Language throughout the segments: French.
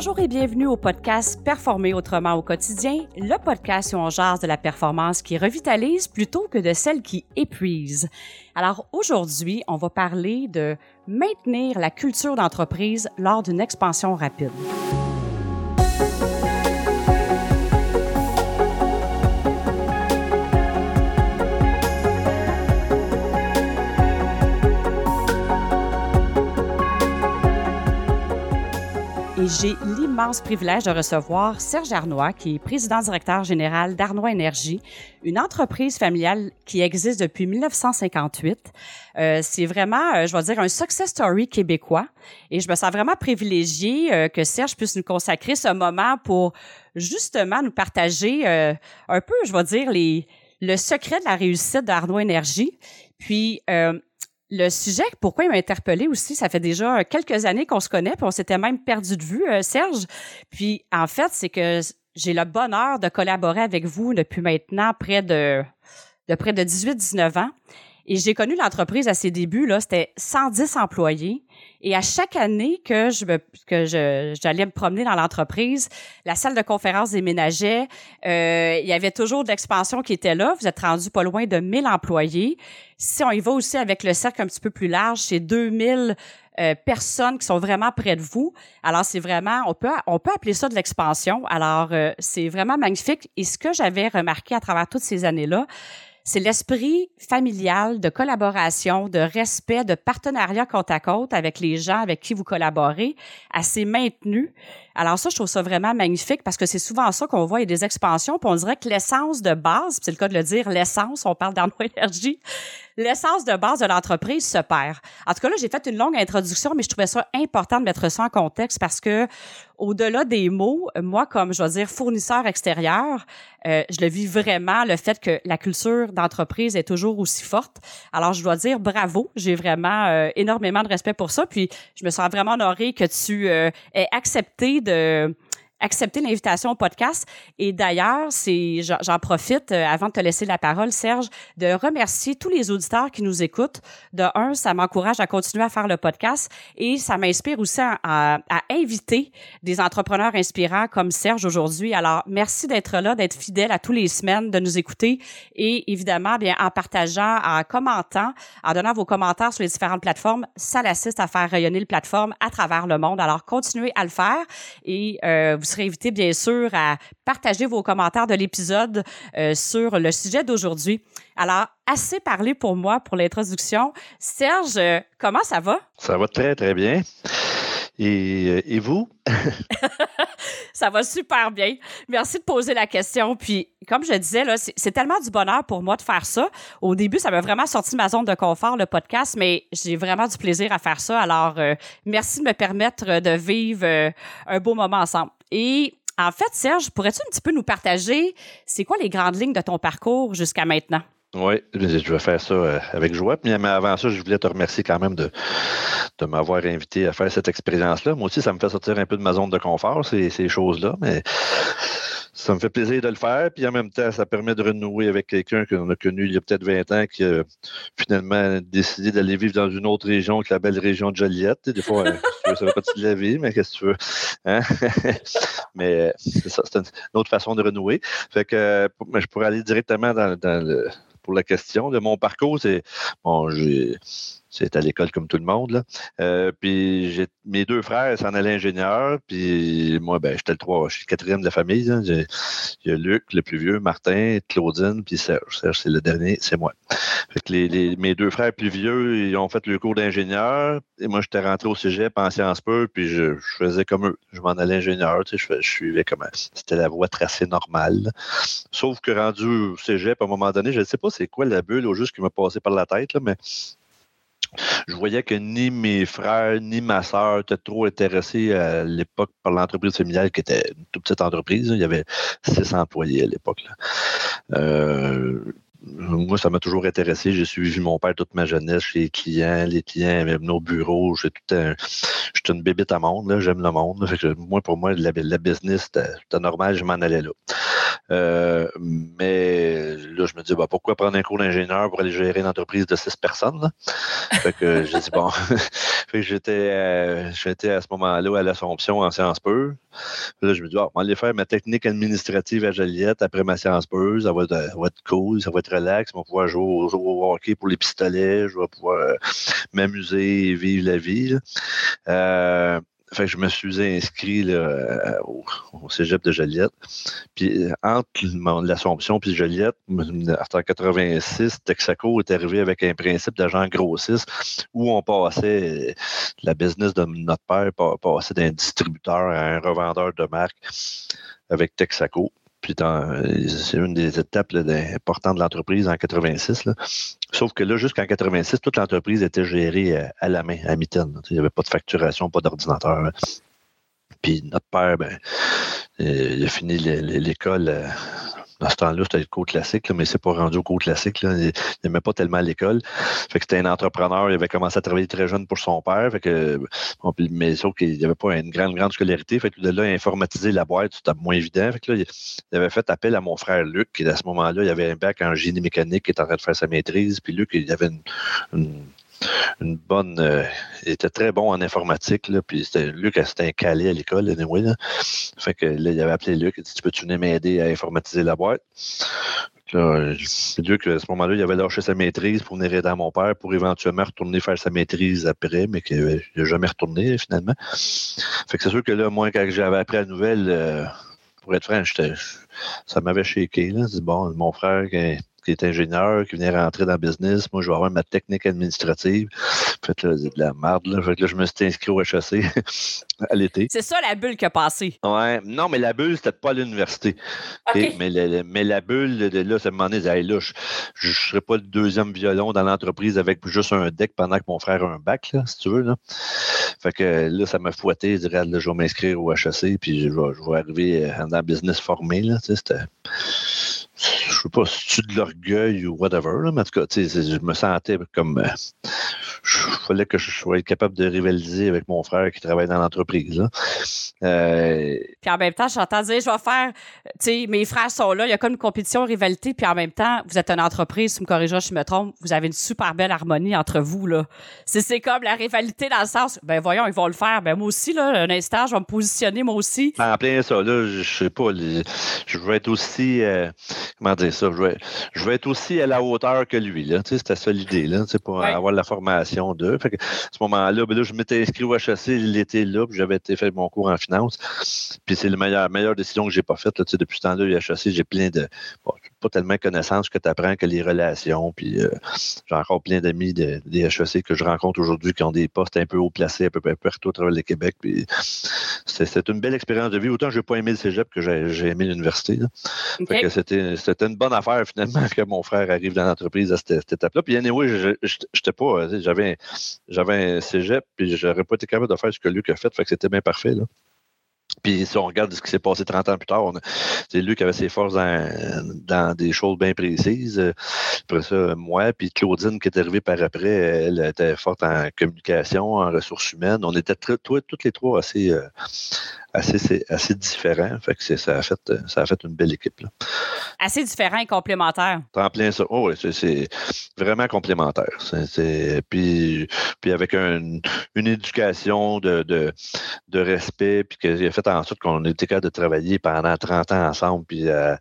Bonjour et bienvenue au podcast Performer autrement au quotidien, le podcast où on jase de la performance qui revitalise plutôt que de celle qui épuise. Alors aujourd'hui, on va parler de maintenir la culture d'entreprise lors d'une expansion rapide. Et j'ai l'immense privilège de recevoir Serge Arnois, qui est président-directeur général d'Arnois Énergie, une entreprise familiale qui existe depuis 1958. Euh, c'est vraiment, euh, je vais dire, un success story québécois et je me sens vraiment privilégiée euh, que Serge puisse nous consacrer ce moment pour justement nous partager euh, un peu, je vais dire, les, le secret de la réussite d'Arnois Énergie. Puis, euh, le sujet, pourquoi il m'a interpellé aussi, ça fait déjà quelques années qu'on se connaît, puis on s'était même perdu de vue, euh, Serge. Puis en fait, c'est que j'ai le bonheur de collaborer avec vous depuis maintenant près de, de près de 18-19 ans. Et j'ai connu l'entreprise à ses débuts, là, c'était 110 employés. Et à chaque année que je que je, j'allais me promener dans l'entreprise, la salle de conférence déménageait. Euh, il y avait toujours de l'expansion qui était là. Vous êtes rendu pas loin de 1000 employés. Si on y va aussi avec le cercle un petit peu plus large, c'est 2000 euh, personnes qui sont vraiment près de vous. Alors c'est vraiment, on peut, on peut appeler ça de l'expansion. Alors euh, c'est vraiment magnifique. Et ce que j'avais remarqué à travers toutes ces années-là, c'est l'esprit familial de collaboration, de respect, de partenariat côte à côte avec les gens avec qui vous collaborez, assez maintenu. Alors ça, je trouve ça vraiment magnifique parce que c'est souvent ça qu'on voit, il y a des expansions, puis on dirait que l'essence de base, c'est le cas de le dire, l'essence, on parle d'Arnois Énergie, l'essence de base de l'entreprise se perd. En tout cas, là, j'ai fait une longue introduction, mais je trouvais ça important de mettre ça en contexte parce que au-delà des mots, moi, comme je vais dire fournisseur extérieur, euh, je le vis vraiment le fait que la culture d'entreprise est toujours aussi forte. Alors, je dois dire bravo. J'ai vraiment euh, énormément de respect pour ça. Puis, je me sens vraiment honorée que tu euh, aies accepté de de accepter l'invitation au podcast. Et d'ailleurs, c'est, j'en profite euh, avant de te laisser la parole, Serge, de remercier tous les auditeurs qui nous écoutent. De un, ça m'encourage à continuer à faire le podcast et ça m'inspire aussi à, à, inviter des entrepreneurs inspirants comme Serge aujourd'hui. Alors, merci d'être là, d'être fidèle à tous les semaines, de nous écouter et évidemment, bien, en partageant, en commentant, en donnant vos commentaires sur les différentes plateformes, ça l'assiste à faire rayonner le plateforme à travers le monde. Alors, continuez à le faire et euh, vous serez invité, bien sûr, à partager vos commentaires de l'épisode euh, sur le sujet d'aujourd'hui. Alors, assez parlé pour moi pour l'introduction. Serge, euh, comment ça va? Ça va très, très bien. Et, euh, et vous? ça va super bien. Merci de poser la question. Puis, comme je disais, là, c'est tellement du bonheur pour moi de faire ça. Au début, ça m'a vraiment sorti de ma zone de confort, le podcast, mais j'ai vraiment du plaisir à faire ça. Alors, euh, merci de me permettre de vivre euh, un beau moment ensemble. Et en fait, Serge, pourrais-tu un petit peu nous partager, c'est quoi les grandes lignes de ton parcours jusqu'à maintenant? Oui, je vais faire ça euh, avec joie. Mais avant ça, je voulais te remercier quand même de, m'avoir invité à faire cette expérience-là. Moi aussi, ça me fait sortir un peu de ma zone de confort, ces, choses-là, mais ça me fait plaisir de le faire. Puis en même temps, ça permet de renouer avec quelqu'un qu'on a connu il y a peut-être 20 ans qui a finalement décidé d'aller vivre dans une autre région que la belle région de Joliette. Des fois, ça fait partie de la vie, mais qu'est-ce que tu veux? Hein? mais c'est ça, c'est une autre façon de renouer. Fait que je pourrais aller directement dans, dans le la question de mon parcours, c'est bon, j'ai c'est à l'école comme tout le monde. Là. Euh, puis mes deux frères s'en allaient ingénieurs, puis moi, ben, j'étais le trois, je suis le quatrième de la famille. Il y a Luc, le plus vieux, Martin, Claudine, puis Serge. Serge, c'est le dernier, c'est moi. Fait que mes deux frères plus vieux, ils ont fait le cours d'ingénieur. Et moi, j'étais rentré au cégep en sciences peu, puis je, je, faisais comme eux. Je m'en allais ingénieur, tu sais, je, je suivais comme c'était la voie tracée normale. Sauf que rendu au cégep, à un moment donné, je ne sais pas c'est quoi la bulle au juste qui m'a passé par la tête, là, mais je voyais que ni mes frères ni ma sœur étaient trop intéressés à l'époque par l'entreprise familiale qui était une toute petite entreprise. Il y avait six employés à l'époque. Euh, moi, ça m'a toujours intéressé. J'ai suivi mon père toute ma jeunesse les clients. Les clients avaient au bureau. J'étais une bébête à monde. J'aime le monde. Moi, pour moi, la, la business, c'était normal. Je m'en allais là. Euh, mais là, je me dis, bah, pourquoi prendre un cours d'ingénieur pour aller gérer une entreprise de six personnes? Là? Fait que j'ai dit, bon, Fait que j'étais, j'étais à ce moment-là à l'Assomption en sciences pures. Là, je me dis, ah, on va aller faire ma technique administrative à Joliette après ma séance pure. Ça va, être, cool, ça va être relax. Je vais pouvoir jouer au, hockey pour les pistolets. Je vais pouvoir m'amuser et vivre la vie. Euh, fait que je me suis inscrit là, au, cégep de Joliette. Puis euh, entre l'Assomption puis Joliette, en 86, Texaco est arrivé avec un principe d'agent grossiste où on passait la business de notre père passait d'un distributeur à un revendeur de marque avec Texaco. Puis c'est une des étapes importantes de l'entreprise en 86. Sauf que là, jusqu'en 86, toute l'entreprise était gérée euh, à, la main, à mitaine. Il n'y avait pas de facturation, pas d'ordinateur. Puis notre père, ben, euh, il a fini l'école euh, dans ce temps-là, c'était le cours classique, mais c'est pas rendu au cours classique. Là. Il n'aimait pas tellement l'école. Fait que c'était un entrepreneur. Il avait commencé à travailler très jeune pour son père. Fait que, mais sauf qu'il n'y avait pas une grande, grande scolarité. Fait que de là, informatiser la boîte, c'était moins évident. Fait que là, il avait fait appel à mon frère Luc, qui à ce moment-là, il avait un bac en génie mécanique, qui était en train de faire sa maîtrise. Puis Luc, il avait une bonne. Euh, il était très bon en informatique. Là, puis c'était, Luc, c'était un calé à l'école, que là, il avait appelé Luc, il dit Tu peux-tu venir m'aider à informatiser la boîte? Là, Luc, à ce moment-là, il avait lâché sa maîtrise pour venir aider à mon père pour éventuellement retourner faire sa maîtrise après, mais qu'il n'a jamais retourné finalement. Fait que c'est sûr que là, moi, quand j'avais appris la nouvelle, euh, pour être franc, ça m'avait shaké. Là. bon, mon frère, qui est ingénieur, qui venait rentrer dans le business. Moi, je vais avoir ma technique administrative. Fait là, c'est de la merde. Là. Fait que là, je me suis inscrit au HEC à l'été. C'est ça la bulle qui a passé. Ouais. Non, mais la bulle, c'était pas à l'université. Mais, la, mais la bulle, de là, ça me demandait, hey, là, je ne serais pas le deuxième violon dans l'entreprise avec juste un deck pendant que mon frère a un bac, là, si tu veux. Là. Fait que là, ça m'a fouetté. Je dirais, là, je vais m'inscrire au HEC, puis je vais, je vais arriver dans le business formé. Là, c'était je sais pas si tu de l'orgueil ou whatever, mais en tout cas, je me sentais comme. Euh, il fallait que je sois capable de rivaliser avec mon frère qui travaille dans l'entreprise. Euh, puis en même temps, j'entends dire, je vais faire, tu sais, mes frères sont là, il y a comme une compétition, une rivalité, puis en même temps, vous êtes une entreprise, tu me corrigeras si je me trompe, vous avez une super belle harmonie entre vous, là. C'est comme la rivalité dans le sens, ben voyons, ils vont le faire, ben moi aussi, là, un instant, je vais me positionner moi aussi. En plein ça, là, je sais pas, je veux être aussi, euh, comment dire ça, je veux être aussi à la hauteur que lui, là, tu sais, c'était ça l'idée, là, tu sais, pour avoir la formation à ce moment-là, ben je m'étais inscrit au HEC l'été là, puis j'avais été fait mon cours en finance. Puis c'est la meilleure, décision que j'ai pas faite. Depuis ce temps-là, HEC, j'ai plein de. Pas tellement de connaissances que tu apprends que les relations. Puis euh, j'ai encore plein d'amis des HEC que je rencontre aujourd'hui qui ont des postes un peu haut placés un peu, partout à travers le Québec. Puis c'est une belle expérience de vie. Autant je n'ai pas aimé le cégep que j'ai aimé l'université. C'était une bonne affaire finalement que mon frère arrive dans l'entreprise à cette, étape-là. Puis anyway, je n'étais pas. J'avais j'avais un cégep, puis j'aurais pas été capable de faire ce que Luc a fait, fait que c'était bien parfait. Là. Puis si on regarde ce qui s'est passé 30 ans plus tard, c'est lui qui avait ses forces dans, des choses bien précises. Après ça, moi, puis Claudine qui est arrivée par après, elle était forte en communication, en ressources humaines. On était toutes les trois assez, euh, assez, assez différents. Fait que ça a fait, ça a fait une belle équipe. Là. Assez différent et complémentaire. En plein ça. Oh, oui, c'est vraiment complémentaire. puis, puis avec une éducation de, de, de respect, puis qu'il a fait en sorte qu'on était capable de travailler pendant 30 ans ensemble, puis euh,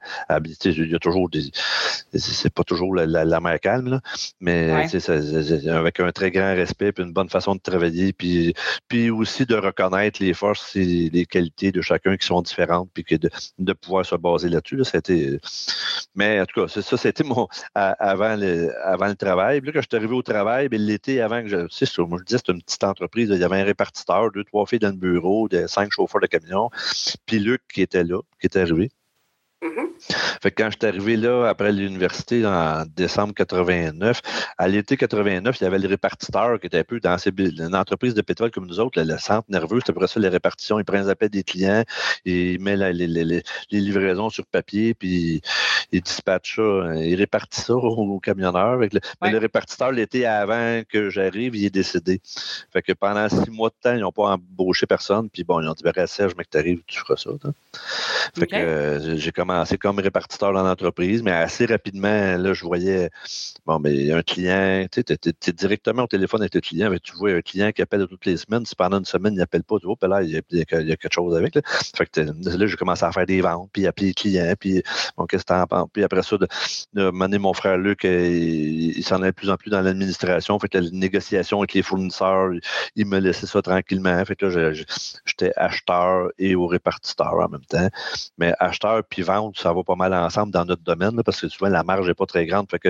il y a toujours des. C'est pas toujours la, la, mer calme, là, mais avec un très grand respect, puis une bonne façon de travailler, puis, puis aussi de reconnaître les forces et les qualités de chacun qui sont différentes, puis que de, pouvoir se baser là-dessus. Là, c'était... Mais en tout cas, ça, c'était mon avant le, avant le travail. Puis là, quand je suis arrivé au travail, bien, l'été avant que je. C'est ça, moi je disais c'était une petite entreprise. il y avait un répartiteur, deux, trois filles dans le bureau, cinq chauffeurs de camion. Puis Luc qui était là, qui était arrivé. Fait que quand je suis arrivé là, après l'université, en décembre 89, à l'été 89, il y avait le répartiteur qui était un peu dans une entreprise de pétrole comme nous autres, le centre nerveux, c'était après ça les répartitions. Il prend les appels des clients, il met les, livraisons sur papier, puis il dispatche ça, il répartit ça aux, camionneurs. Mais le répartiteur, l'été avant que j'arrive, il est décédé. Fait que pendant six mois de temps, ils n'ont pas embauché personne, puis bon, ils ont dit, ben, Serge, mec, t'arrives, tu feras ça. Fait que euh, j'ai commencé commencé comme répartiteur dans l'entreprise, mais assez rapidement, là, je voyais, bon, mais un client, tu sais, tu es, directement au téléphone avec le client, mais tu vois un client qui appelle toutes les semaines, si pendant une semaine, il n'appelle pas, tu vois, là, il y, a, quelque chose avec. Là, fait que là, j'ai commencé à faire des ventes, puis appeler les clients, puis bon, qu'est-ce que t'en Puis après ça, de, mener mon frère Luc, il, il s'en allait de plus en plus dans l'administration, fait que la négociation avec les fournisseurs, il me laissait ça tranquillement. Fait que là, j'étais acheteur et au répartiteur en même temps. Mais acheteur puis vente, ça va pas mal ensemble dans notre domaine, parce que souvent la marge n'est pas très grande. Fait que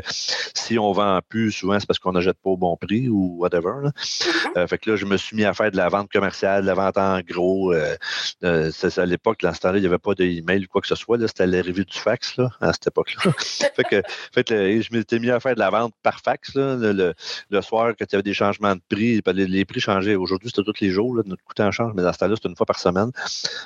si on vend plus, souvent c'est parce qu'on n'achète pas au bon prix ou whatever. Mm-hmm. Euh, fait que là, je me suis mis à faire de la vente commerciale, de la vente en gros. Euh, euh, à l'époque, dans ce temps-là, il n'y avait pas d'email ou quoi que ce soit. C'était l'arrivée du fax là, à cette époque-là. fait que, fait je m'étais mis à faire de la vente par fax le, soir quand il y avait des changements de prix. Les, prix changeaient. Aujourd'hui, c'était tous les jours. notre coût en change, mais dans ce temps-là, c'était une fois par semaine.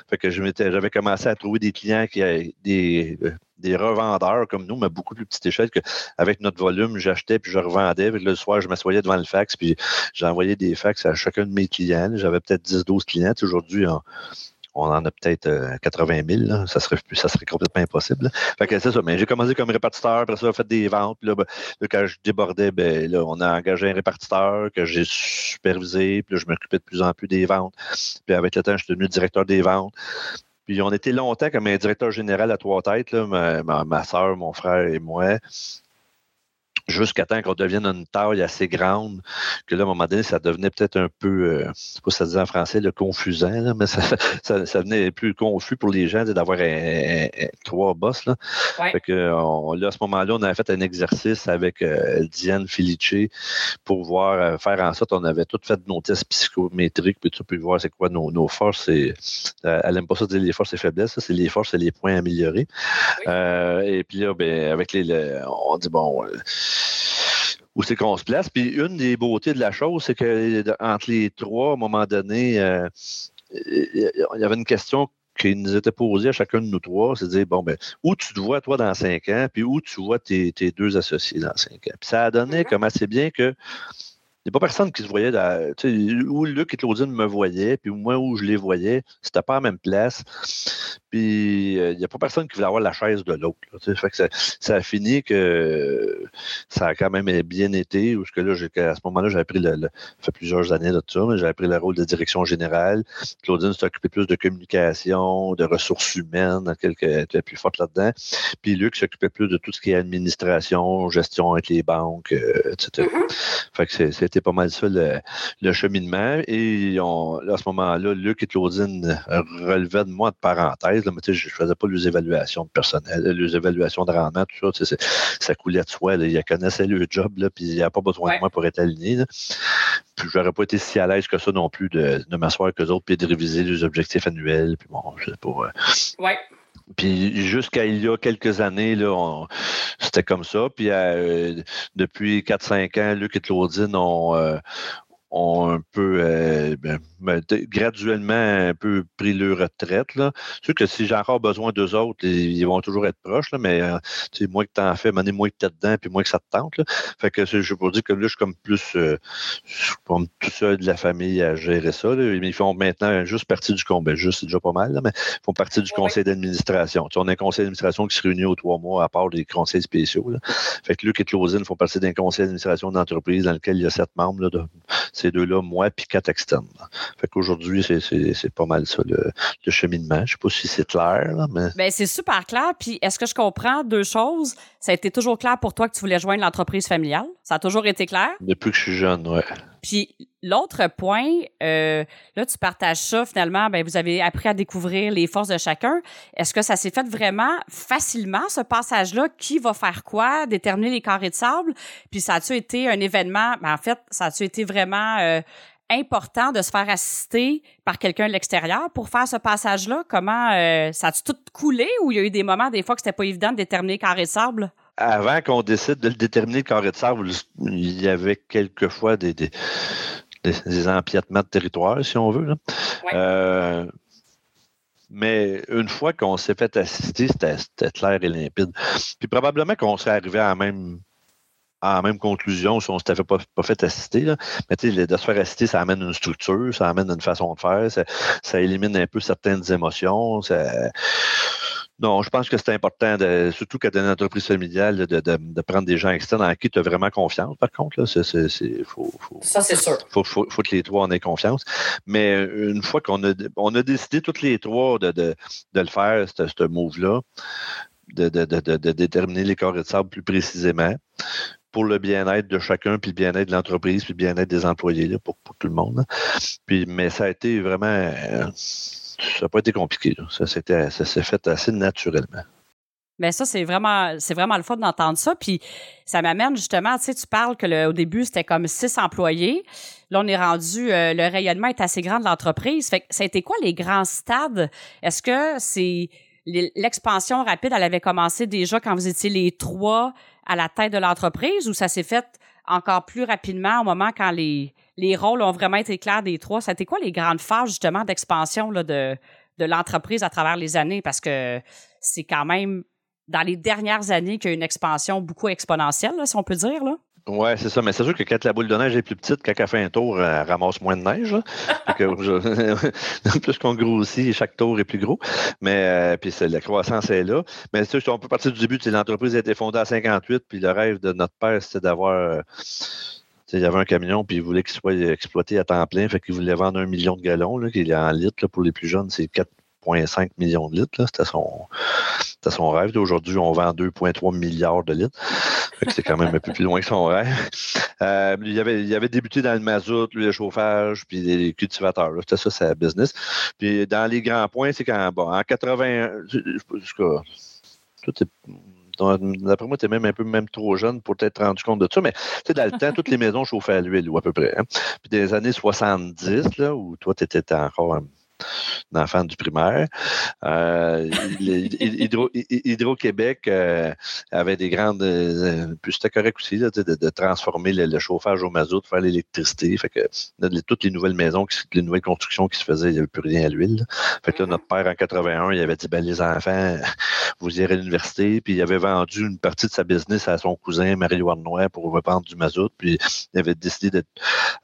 Fait que j'avais commencé à trouver des clients qui avaient des, euh, des revendeurs comme nous, mais beaucoup plus petite échelle qu'avec notre volume, j'achetais puis je revendais. le soir, je m'assoyais devant le fax puis j'envoyais des fax à chacun de mes clients. J'avais peut-être 10-12 clients. Aujourd'hui, on en a peut-être 80 euh, 000. Ça, serait, ça serait complètement impossible. Que c'est ça. Mais j'ai commencé comme répartiteur, après ça, fait des ventes. Puis là, ben, quand je débordais, ben, là, on a engagé un répartiteur que j'ai supervisé. Puis là, je m'occupais de plus en plus des ventes. Puis avec le temps, je suis devenu directeur des ventes. Puis on était longtemps comme un directeur général à trois têtes, là, ma, ma, ma soeur, mon frère et moi jusqu'à temps qu'on devienne une taille assez grande, que là, à un moment donné, ça devenait peut-être un peu, euh, sais pas si ça dit en français, le confusant, mais ça, ça, devenait plus confus pour les gens d'avoir un, trois boss. Là. Fait que, là, à ce moment-là, on avait fait un exercice avec euh, Diane Felice pour voir, euh, faire en sorte, on avait tout fait nos tests psychométriques, puis tu peux voir c'est quoi nos, nos forces. Et, euh, elle n'aime pas ça dire les forces et faiblesses, c'est les forces et les points améliorés. et puis là, ben, avec les, on dit, bon, où c'est qu'on se place. Puis une des beautés de la chose, c'est que entre les trois, à un moment donné, euh, il y avait une question qui nous était posée à chacun de nous trois, c'est de dire, bon, ben, où tu te vois, toi, dans cinq ans, puis où tu vois tes, tes deux associés dans cinq ans? Puis ça a donné mm-hmm. comme assez bien que il n'y a pas personne qui se voyait dans, où Luc et Claudine me voyaient, puis moi où je les voyais, c'était pas à la même place. Puis euh, il n'y a pas personne qui voulait avoir la chaise de l'autre. Fait que ça, a fini que ça a quand même bien été. Que là, à ce moment-là, j'avais pris le, fait plusieurs années de ça, mais j'avais pris le rôle de direction générale. Claudine s'est occupée plus de communication, de ressources humaines, elle était plus forte là-dedans. Puis Luc s'occupait plus de tout ce qui est administration, gestion avec les banques, euh, etc. Mm-hmm. Fait que c'est c'était pas mal ça le, cheminement. Et à ce moment-là, Luc et Claudine relevaient de moi de parenthèse. Mais je ne faisais pas les évaluations de personnel, les évaluations de rendement, tout ça. Ça coulait de soi. Là. Ils connaissaient le job, là, puis il n'y a pas besoin de moi pour être aligné. Puis j'aurais pas été si à l'aise que ça non plus de, m'asseoir avec eux autres puis de réviser les objectifs annuels. Puis bon, je sais pas. Euh, ouais. Puis jusqu'à il y a quelques années, là, c'était comme ça. Puis euh, depuis 4-5 ans, Luc et Claudine ont, euh, ont un peu euh, ben, ben, graduellement un peu pris leur retraite. Là. C'est sûr que si j'ai encore besoin d'eux autres, ils vont toujours être proches, là, mais euh, moi que tu en fais, moins que tu es dedans, puis moins que ça te tente. Là. Fait que je peux dire que là, je suis comme plus euh, comme tout seul de la famille à gérer ça. Ils font maintenant juste partie du conseil, ben, juste c'est déjà pas mal, là, mais ils font partie du conseil d'administration. on a un conseil d'administration qui se réunit aux trois mois à part des conseils spéciaux. Là. Fait que Luc et Claudine font partie d'un conseil d'administration d'entreprise dans lequel il y a sept membres. Là, de, ces deux-là, moi, puis quatre externes. Fait qu'aujourd'hui, c'est pas mal ça, le, cheminement. Je ne sais pas si c'est clair, mais. Bien, c'est super clair. Puis est-ce que je comprends deux choses? Ça a été toujours clair pour toi que tu voulais joindre l'entreprise familiale? Ça a toujours été clair? Depuis que je suis jeune, oui. Puis l'autre point, euh, là, tu partages ça, finalement, ben, vous avez appris à découvrir les forces de chacun. Est-ce que ça s'est fait vraiment facilement, ce passage-là? Qui va faire quoi? Déterminer les carrés de sable? Puis ça a-tu été un événement? Ben, en fait, ça a-tu été vraiment euh, important de se faire assister par quelqu'un de l'extérieur pour faire ce passage-là? Comment euh, ça a-tu tout coulé ou il y a eu des moments, des fois, que c'était pas évident de déterminer carré de sable? Avant qu'on décide de le déterminer, le carré de sable, il y avait quelquefois des, des, des, empiètements de territoire, si on veut. Euh, mais une fois qu'on s'est fait assister, c'était clair et limpide. Puis probablement qu'on serait arrivé à la même à la même conclusion si on ne s'était pas, pas fait assister. Là. Mais tu sais, de se faire assister, ça amène une structure, ça amène une façon de faire, ça, ça élimine un peu certaines émotions. Ça, Non, je pense que c'est important, de, surtout quand tu une entreprise familiale, de, de, prendre des gens externes en qui tu as vraiment confiance. Par contre, là, c'est, faut, faut, ça, c'est sûr. Faut, faut, faut, que les trois en aient confiance. Mais une fois qu'on a, on a décidé toutes les trois de, de, le faire, ce move-là, de, de, déterminer les corps de sable plus précisément pour le bien-être de chacun, puis le bien-être de l'entreprise, puis le bien-être des employés, là, pour, pour, tout le monde. Puis, mais ça a été vraiment. Euh, ça n'a pas été compliqué. Ça, s'est fait assez naturellement. Mais ça, c'est vraiment, c'est vraiment le fun d'entendre ça. Puis ça m'amène justement, tu sais, tu parles que au début, c'était comme six employés. Là, on est rendu, euh, le rayonnement est assez grand de l'entreprise. Fait que ça a été quoi les grands stades? Est-ce que c'est l'expansion rapide, elle avait commencé déjà quand vous étiez les trois à la tête de l'entreprise ou ça s'est fait encore plus rapidement au moment quand les, les rôles ont vraiment été clairs des trois. Été quoi les grandes phases justement d'expansion de, de l'entreprise à travers les années? Parce que c'est quand même dans les dernières années qu'il y a une expansion beaucoup exponentielle, si on peut dire. Oui, c'est ça. Mais c'est sûr que quand la boule de neige est plus petite, quand elle fait un tour, elle ramasse moins de neige. plus qu'on grossit, chaque tour est plus gros. Mais euh, la croissance est là. Mais tu on peut partir du début. L'entreprise a été fondée en 58, puis le rêve de notre père, c'était d'avoir. Il y avait un camion, puis il voulait qu'il soit exploité à temps plein, fait qu'il voulait vendre un million de gallons, là, qu'il est en litres, pour les plus jeunes, c'est 4,5 millions de litres. C'était son, son rêve. Aujourd'hui, on vend 2,3 milliards de litres. C'est quand même un peu plus loin que son rêve. Euh, il, avait, il avait débuté dans le mazout, le chauffage, puis les cultivateurs. C'était ça, sa business. Puis dans les grands points, c'est qu'en bon, en 80, tout est D'après moi, tu es même un peu même trop jeune pour t'être rendu compte de ça. Mais dans le temps, toutes les maisons chauffaient à l'huile, ou à peu près. Hein. Puis des années 70, là, où toi, tu étais encore un d'enfants du primaire. Euh, Hydro-Québec euh, avait des grandes. Euh, puis c'était correct aussi de, transformer le, chauffage au mazout, de faire l'électricité. Fait que toutes les nouvelles maisons, les nouvelles constructions qui se faisaient, il n'y avait plus rien à l'huile. Fait que là, notre père, en 81, il avait dit ben, les enfants, vous irez à l'université. Puis il avait vendu une partie de sa business à son cousin Mario Arnois pour reprendre du mazout. Puis il avait décidé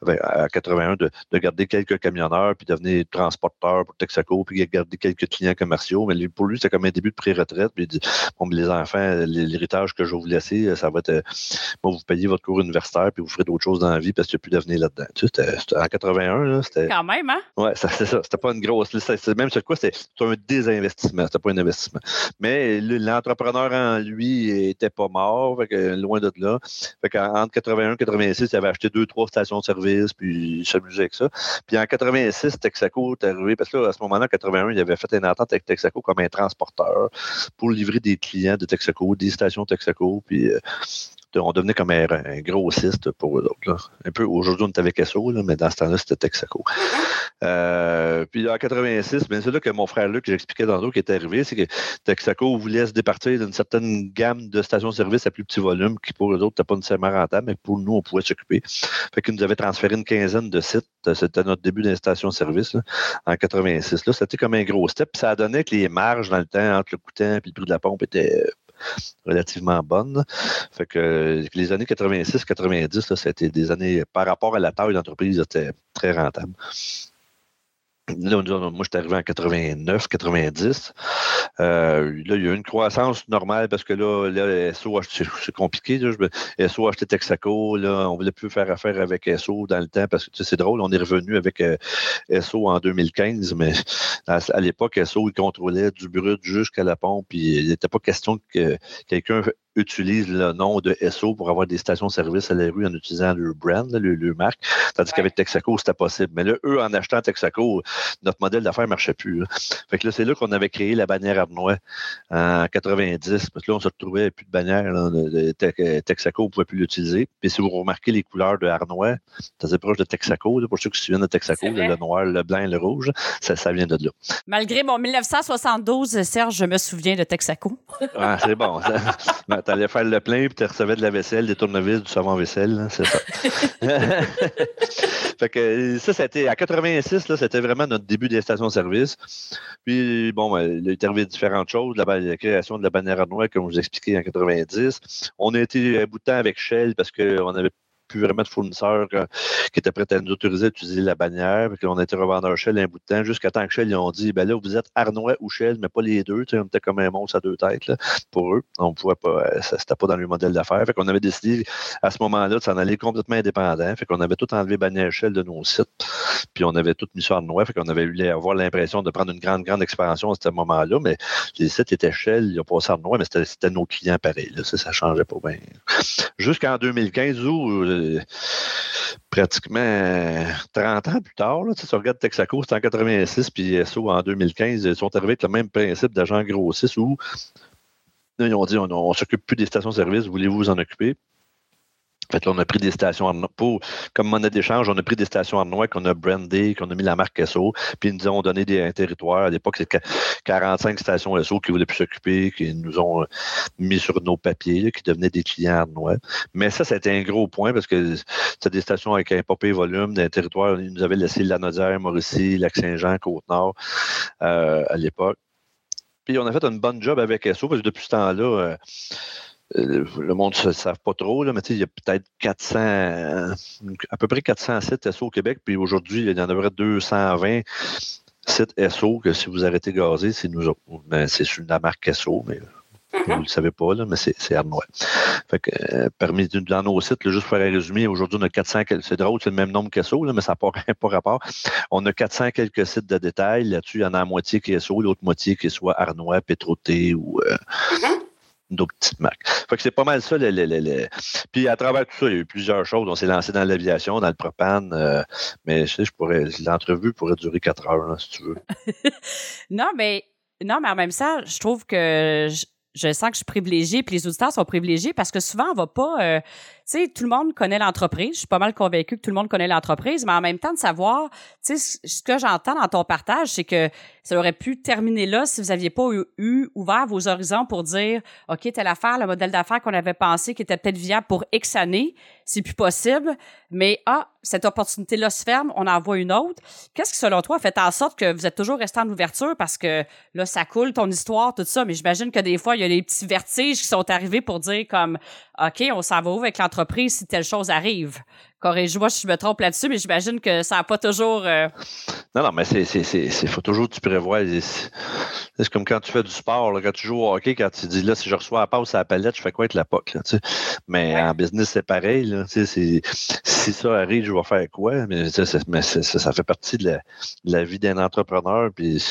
ben, à 81 de, de garder quelques camionneurs puis devenir transporteur pour Texaco, puis gardé quelques clients commerciaux. Mais pour lui, c'était comme un début de pré-retraite. Puis il dit Bon, les enfants, l'héritage que je vais vous laisser, ça va être bon, vous payez votre cours universitaire, puis vous ferez d'autres choses dans la vie parce qu'il n'y a plus d'avenir là-dedans. Tu sais, c'était en 81, c'était. Quand même, hein? Ouais, c'est ça. C'était pas une grosse liste. Même sur quoi, c'était un désinvestissement. C'était pas un investissement. Mais l'entrepreneur en lui était pas mort, loin de là. Fait entre 81 et 86, il avait acheté deux, trois stations de service, puis il s'amusait avec ça. Puis en 86, Texaco est arrivé parce que à ce moment-là, en 81, il avait fait une entente avec Texaco comme un transporteur pour livrer des clients de Texaco, des stations Texaco, puis euh, on devenait comme un, grossiste pour eux autres. Un peu, aujourd'hui, on était avec SO, mais dans ce temps-là, c'était Texaco. Euh, puis en 86, ben, c'est là que mon frère Luc, que j'expliquais dans qui est arrivé, c'est que Texaco voulait se départir d'une certaine gamme de stations-service à plus petit volume, qui pour eux autres n'était pas nécessairement rentable, mais pour nous, on pouvait s'occuper. Fait qu'ils nous avaient transféré une quinzaine de sites. C'était notre début d'installation-service en 86. Là, c'était comme un gros step. ça a donné que les marges dans le temps entre le coûtant et le prix de la pompe étaient relativement bonne. Que les années 86-90, c'était des années, par rapport à la taille de l'entreprise, c'était très rentable. Là, moi, je suis arrivé en 89, 90. Euh, là, il y a eu une croissance normale parce que là, là SO, c'est compliqué. SO a acheté Texaco. Là, on ne voulait plus faire affaire avec SO dans le temps parce que c'est drôle, on est revenu avec euh, SO en 2015, mais à, l'époque, SO, il contrôlait du brut jusqu'à la pompe. Puis il n'était pas question que quelqu'un utilise le nom de SO pour avoir des stations-service à la rue en utilisant leur brand, leur, marque. Tandis qu'avec Texaco, c'était possible. Mais là, eux, en achetant Texaco, notre modèle d'affaires ne marchait plus. Fait que là, c'est là qu'on avait créé la bannière Arnois en 90. Parce que là, on se retrouvait plus de bannière. Texaco, on ne pouvait plus l'utiliser. Puis si vous remarquez les couleurs de Arnois, c'est assez proche de Texaco. pour ceux qui se souviennent de Texaco, le noir, le blanc et le rouge, ça, ça vient de là. Malgré mon 1972, Serge, je me souviens de Texaco. ah, c'est bon. tu allais faire le plein puis tu recevais de la vaisselle, des tournevis, du savon vaisselle, c'est ça. fait que ça, c'était à 86, là, c'était vraiment notre début des stations-service. Puis, bon, ben, il est arrivé différentes choses, la, la création de la bannière noire, comme je vous expliquais en 90. On a été à bout de temps avec Shell parce qu'on avait plus vraiment de fournisseurs euh, qui étaient prêts à nous autoriser à utiliser la bannière. Puis on été revendeur Shell un bout de temps, jusqu'à temps que Shell, ils ont dit, ben là, vous êtes Arnois ou Shell, mais pas les deux. On était comme un monstre à deux têtes là, pour eux. On pouvait pas, euh, ça c'était pas dans le modèle d'affaires. Fait avait décidé à ce moment-là de s'en aller complètement indépendant. Fait qu'on avait tout enlevé bannière Shell de nos sites, puis on avait tout mis sur Arnois. Fait qu'on avait eu avoir l'impression de prendre une grande, grande expansion à ce moment-là, mais les sites étaient Shell, ils ont passé Arnois, mais c'était nos clients pareil. Là. Ça, ça changeait pas bien. Jusqu'en 2015, où euh, pratiquement 30 ans plus tard, là, tu, sais, regardes Texaco, c'était en 86, puis SO en 2015, ils sont arrivés avec le même principe d'agent grossiste où ils ont dit on, ne s'occupe plus des stations-service, voulez-vous vous en occuper? Fait, là, on a pris des stations en pour, comme monnaie d'échange, on a pris des stations en noix qu'on a brandé, qu'on a mis la marque SO, puis ils nous ont donné des, un territoire. À l'époque, c'était 45 stations SO qui voulaient plus s'occuper, qui nous ont mis sur nos papiers, qui devenaient des clients noix. Mais ça, c'était un gros point parce que c'était des stations avec un popé volume, d'un territoire. Ils nous avaient laissé la Nodière, Mauricie, Lac-Saint-Jean, Côte-Nord euh, à l'époque. Puis on a fait une bonne job avec SO parce que depuis ce temps-là, euh, euh, le monde ne savent pas trop, là, mais il y a peut-être 400, à peu près 400 sites SO au Québec, puis aujourd'hui, il y en a 220 sites SO que si vous arrêtez gazer, c'est nous autres. Ben, c'est sur la marque SO, mais mm-hmm. vous ne le savez pas, là, mais c'est Arnois. Fait que, euh, parmi dans nos sites, juste pour faire un résumé, aujourd'hui, on a 400, c'est drôle, c'est le même nombre qu'SO, mais ça n'a pas, pas, rapport. On a 400 quelques sites de détail. Là-dessus, il y en a la moitié qui est SO, l'autre moitié qui est soit Arnois, Pétroté ou. Euh, mm-hmm d'autres petites. Fait que c'est pas mal ça. Puis à travers tout ça, il y a eu plusieurs choses. On s'est lancé dans l'aviation, dans le propane, euh, mais je sais, je pourrais, l'entrevue pourrait durer quatre heures, si tu veux. non, mais non, mais en même temps, je trouve que je, sens que je suis privilégiée, puis les auditeurs sont privilégiés parce que souvent, on va pas. Euh, sais, tout le monde connaît l'entreprise. Je suis pas mal convaincue que tout le monde connaît l'entreprise, mais en même temps, de savoir, tu sais, ce que j'entends dans ton partage, c'est que ça aurait pu terminer là si vous aviez pas eu, ouvert vos horizons pour dire, OK, telle affaire, le modèle d'affaires qu'on avait pensé qui était peut-être viable pour X années, c'est plus possible, mais ah, cette opportunité-là se ferme, on en voit une autre. Qu'est-ce qui, selon toi, fait en sorte que vous êtes toujours resté en ouverture parce que là, ça coule, ton histoire, tout ça, mais j'imagine que des fois, il y a des petits vertiges qui sont arrivés pour dire comme, OK, on s'en va où avec l'entreprise si telle chose arrive? Corrige-moi si je me trompe là-dessus, mais j'imagine que ça n'a pas toujours. Euh, non, non, mais c'est, c'est, faut toujours que tu prévois. C'est comme quand tu fais du sport, quand tu joues au hockey, quand tu dis là, si je reçois la passe à la palette, je fais quoi avec la POC? mais en business, c'est pareil. Là, si ça arrive, je vais faire quoi? Mais, ça, fait partie de la, vie d'un entrepreneur. Puis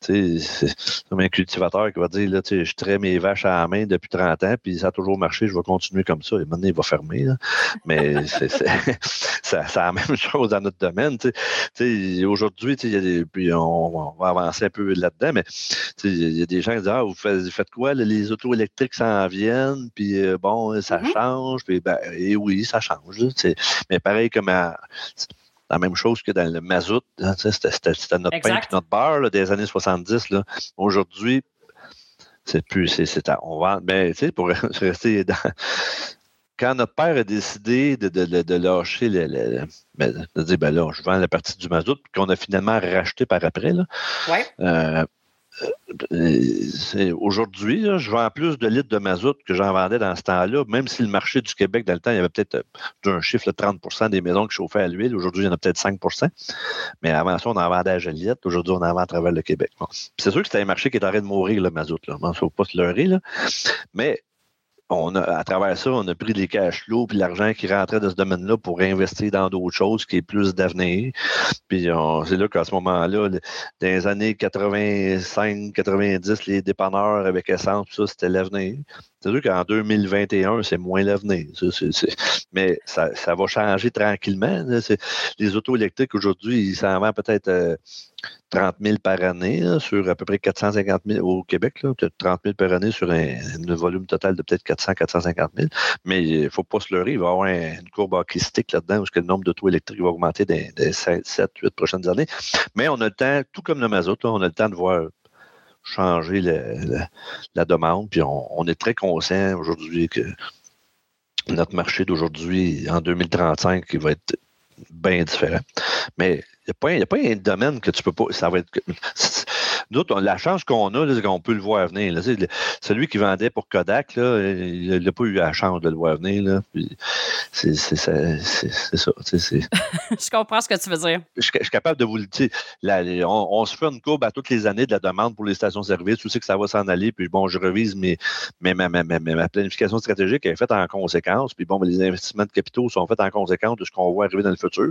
c'est, comme un cultivateur qui va dire là, je traite mes vaches à la main depuis 30 ans, puis ça a toujours marché, je vais continuer comme ça. Et maintenant, il va fermer. Mais c'est, c'est, la même chose dans notre domaine. Aujourd'hui, puis on, va avancer un peu là-dedans, mais il y a des gens qui disent Ah, vous faites, quoi? Les autos électriques s'en viennent, puis euh, bon, ça mm-hmm. change. Puis ben, et oui, ça change. Mais pareil comme la même chose que dans le mazout. Hein, c'était, notre pain et notre beurre des années 70. Aujourd'hui, c'est plus. C'est, on va. Ben, pour rester dans, quand notre père a décidé de, de, de lâcher le, ben, de dire ben là, je vends la partie du mazout qu'on a finalement racheté par après. Là, ouais. Euh, euh, aujourd'hui, je vends plus de litres de mazout que j'en vendais dans ce temps-là, même si le marché du Québec, dans le temps, il y avait peut-être euh, un chiffre de 30% des maisons qui chauffaient à l'huile. Aujourd'hui, il y en a peut-être 5% Mais avant ça, on en vendait à Joliette. Aujourd'hui, on en vend à travers le Québec. C'est sûr que c'était un marché qui est en train de mourir, le mazout. Il ne faut pas se leurrer. Là. Mais on a, à travers ça, on a pris les cash flows puis l'argent qui rentrait de ce domaine-là pour investir dans d'autres choses qui est plus d'avenir. Puis c'est là qu'à ce moment-là, dans les années 85, 90, les dépanneurs avec essence, ça, c'était l'avenir. C'est sûr qu'en 2021, c'est moins l'avenir. Mais ça, va changer tranquillement. Les autos électriques aujourd'hui, ils s'en vendent peut-être 30 euh, 000 par année sur à peu près 450 000 au Québec. Peut-être 30 000 par année sur un, volume total de peut-être 400 450 000. Mais il ne faut pas se leurrer. Il va y avoir une courbe hockeystick là-dedans où le nombre d'autos électriques va augmenter dans les 7, 8 prochaines années. Mais on a le temps, tout comme le mazout, on a le temps de voir changer la demande. Puis on, est très conscient aujourd'hui que notre marché d'aujourd'hui, en 2035, il va être bien différent. Mais n'y a, pas un domaine que tu peux pas. Ça va être. nous, la chance qu'on a, c'est qu'on peut le voir venir. celui qui vendait pour Kodak, là, il n'a pas eu la chance de le voir venir. C'est ça. je comprends ce que tu veux dire. Je, suis capable de vous le dire. on, se fait une courbe à toutes les années de la demande pour les stations-service. Tu sais que ça va s'en aller. Puis bon, je revise mes, ma, planification stratégique est faite en conséquence. Puis bon, les investissements de capitaux sont faits en conséquence de ce qu'on voit arriver dans le futur.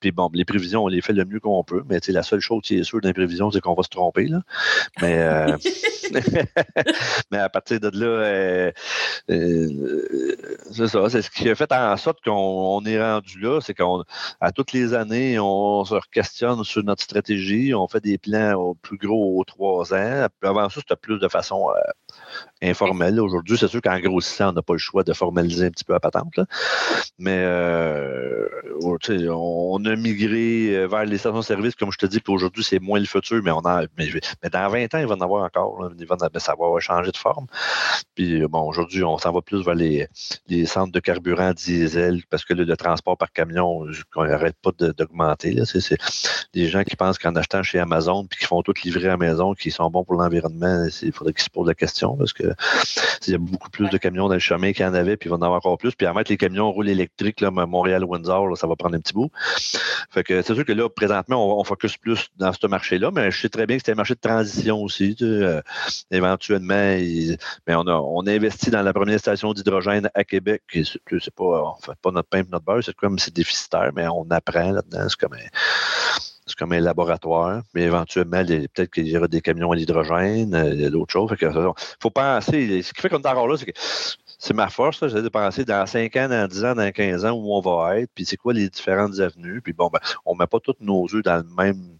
Puis bon, les prévisions, on les fait le mieux qu'on peut. Mais la seule chose qui est sûre dans prévisions, c'est qu'on va se tromper. Là. Mais, euh, mais à partir de là, euh, euh, c'est ça. C'est ce qui a fait en sorte qu'on est rendu là. C'est qu'à toutes les années, on se questionne sur notre stratégie. On fait des plans au plus gros aux trois ans. Avant ça, c'était plus de façon informel. Aujourd'hui, c'est sûr qu'en grossissant, on n'a pas le choix de formaliser un petit peu la patente. Mais euh, on a migré euh, vers les stations-service, comme je te dis, puis aujourd'hui, c'est moins le futur, mais on a, mais, dans 20 ans, il va en avoir encore. Là, ça va changer de forme. Puis bon, aujourd'hui, on s'en va plus vers les, centres de carburant diesel, parce que le transport par camion, on n'arrête pas d'augmenter. C'est des gens qui pensent qu'en achetant chez Amazon, puis qui font tout livrer à la maison, qui sont bons pour l'environnement, il faudrait qu'ils se posent la question, parce que il y a beaucoup plus de camions dans le chemin qu'il y en avait, puis il va en avoir encore plus. Puis à mettre les camions roule électrique, Montréal-Windsor, ça va prendre un petit bout. Fait que c'est sûr que là, présentement, on, focus plus dans ce marché-là, mais je sais très bien que c'est un marché de transition aussi. Euh, éventuellement, mais on a, on a investi dans la première station d'hydrogène à Québec. C'est pas, on fait pas notre pain notre beurre, c'est comme c'est déficitaire, mais on apprend là-dedans. C'est comme un, comme un laboratoire, mais éventuellement, peut-être qu'il y aura des camions à l'hydrogène, euh, il y a d'autres choses. Il faut penser, ce qui fait qu'on est encore là, c'est que c'est ma force, j'ai de penser dans 5 ans, dans 10 ans, dans 15 ans où on va être, puis c'est quoi les différentes avenues. Puis bon, ben, on ne met pas tous nos œufs dans le même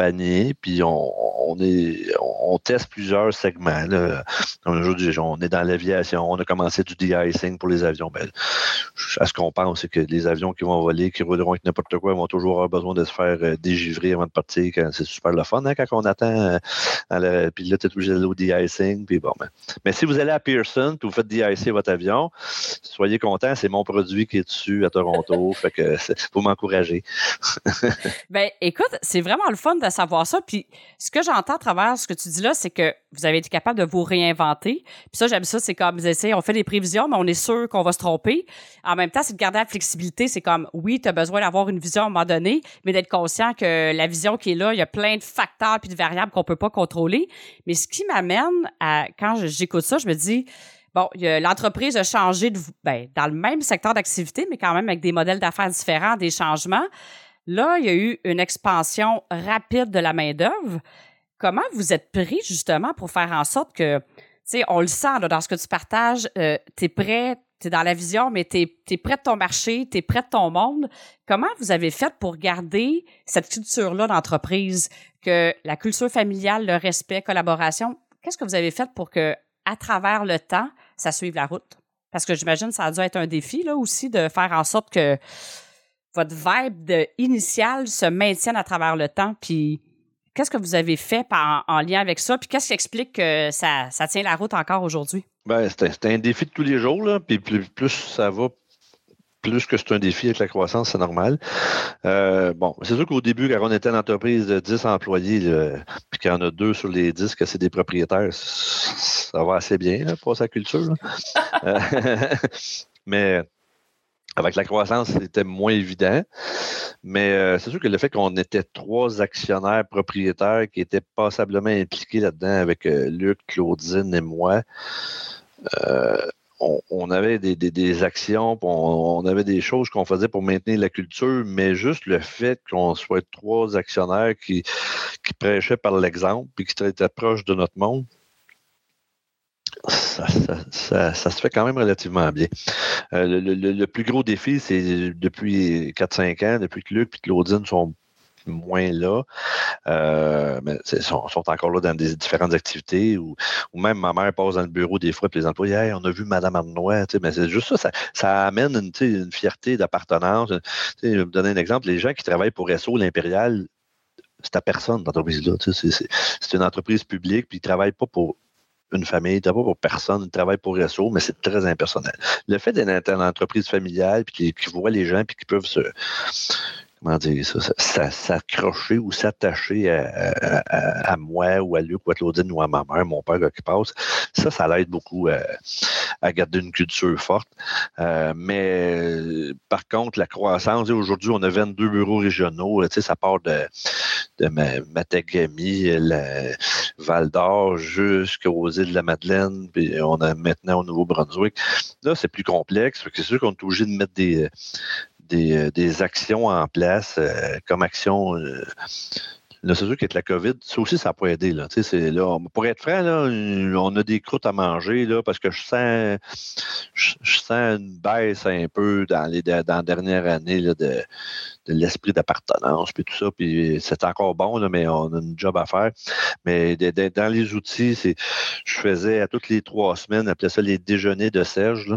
panier, puis on, est, on teste plusieurs segments. Là. On est dans l'aviation, on a commencé du de-icing pour les avions. Ben, à ce qu'on pense, c'est que les avions qui vont voler, qui rouleront avec n'importe quoi, vont toujours avoir besoin de se faire euh, dégivrer avant de partir. C'est super le fun hein, quand on attend. Euh, puis là, tu es obligé d'aller au de-icing. Bon, ben. Mais si vous allez à Pearson, puis vous faites de-icer votre avion, soyez content, c'est mon produit qui est dessus à Toronto. fait que faut m'encourager. ben, écoute, c'est vraiment le fun de savoir ça. Puis ce que j'entends à travers ce que tu dis là, c'est que vous avez été capable de vous réinventer. Puis ça, j'aime ça, c'est comme vous essayez, on fait des prévisions, mais on est sûr qu'on va se tromper. En même temps, c'est de garder la flexibilité. C'est comme, oui, tu as besoin d'avoir une vision à un moment donné, mais d'être conscient que la vision qui est là, il y a plein de facteurs puis de variables qu'on peut pas contrôler. Mais ce qui m'amène à, quand j'écoute ça, je me dis, Bon, l'entreprise a changé ben, dans le même secteur d'activité, mais quand même avec des modèles d'affaires différents, des changements. Là, il y a eu une expansion rapide de la main-d'œuvre. Comment vous êtes pris justement pour faire en sorte que, tu sais, on le sent dans ce que tu partages, euh, tu es prêt, tu es dans la vision, mais tu es, prêt de ton marché, tu es prêt de ton monde. Comment vous avez fait pour garder cette culture-là d'entreprise, que la culture familiale, le respect, collaboration? Qu'est-ce que vous avez fait pour que, à travers le temps, ça suive la route? Parce que j'imagine que ça a dû être un défi là aussi de faire en sorte que votre vibe de, initiale se maintienne à travers le temps. Puis qu'est-ce que vous avez fait en lien avec ça? Puis qu'est-ce qui explique que ça, tient la route encore aujourd'hui? Ben, c'est un, défi de tous les jours, là. Puis plus, ça va, plus que c'est un défi avec la croissance, c'est normal. Euh, bon, c'est sûr qu'au début, quand on était une entreprise de 10 employés, puis qu'il y en a deux sur les 10 que c'est des propriétaires, ça va assez bien pour sa culture. Euh, mais avec la croissance, c'était moins évident. Mais euh, c'est sûr que le fait qu'on était trois actionnaires propriétaires qui étaient passablement impliqués là-dedans avec euh, Luc, Claudine et moi, euh, on, avait des, actions, on, avait des choses qu'on faisait pour maintenir la culture, mais juste le fait qu'on soit trois actionnaires qui, qui prêchaient par l'exemple et qui étaient proches de notre monde, ça, se fait quand même relativement bien. Euh, le, plus gros défi, c'est depuis 4-5 ans, depuis que Luc et Claudine sont moins là, euh, mais sont, encore là dans des différentes activités ou, même ma mère passe dans le bureau des fois et les employés on a vu Madame Arnois, mais c'est juste ça, ça, amène une, fierté d'appartenance. Je vais vous donner un exemple, les gens qui travaillent pour SO, l'Impérial, c'est à personne d'entreprise-là. C'est une entreprise publique, puis ils ne travaillent pas pour une famille, il travaille pour personne, il travaille pour réseau, mais c'est très impersonnel. Le fait d'être une entreprise familiale, puis qui, voit les gens, puis qui peuvent se comment dire ça, s'accrocher ou s'attacher à, moi ou à Luc ou à Claudine ou à ma mère, mon père qui passe, ça, ça l'aide beaucoup à, garder une culture forte. Euh, mais par contre, la croissance, aujourd'hui, on a 22 bureaux régionaux, tu sais, ça part de, de Matagami, Val d'Or jusqu'aux îles de la Madeleine, puis on a maintenant au Nouveau-Brunswick. Là, c'est plus complexe, c'est sûr qu'on est obligé de mettre des, des, des actions en place euh, comme action. Euh, c'est sûr qu'avec la COVID, ça aussi, ça peut aider. Là. Là, pour être franc, là, on a des croûtes à manger là, parce que je sens, je, sens une baisse un peu dans, les, dans la dernière année là, de, l'esprit d'appartenance, puis tout ça. Puis c'est encore bon, là, mais on a une job à faire. Mais dans les outils, c'est, je faisais à toutes les trois semaines, appelais ça les déjeuners de Serge.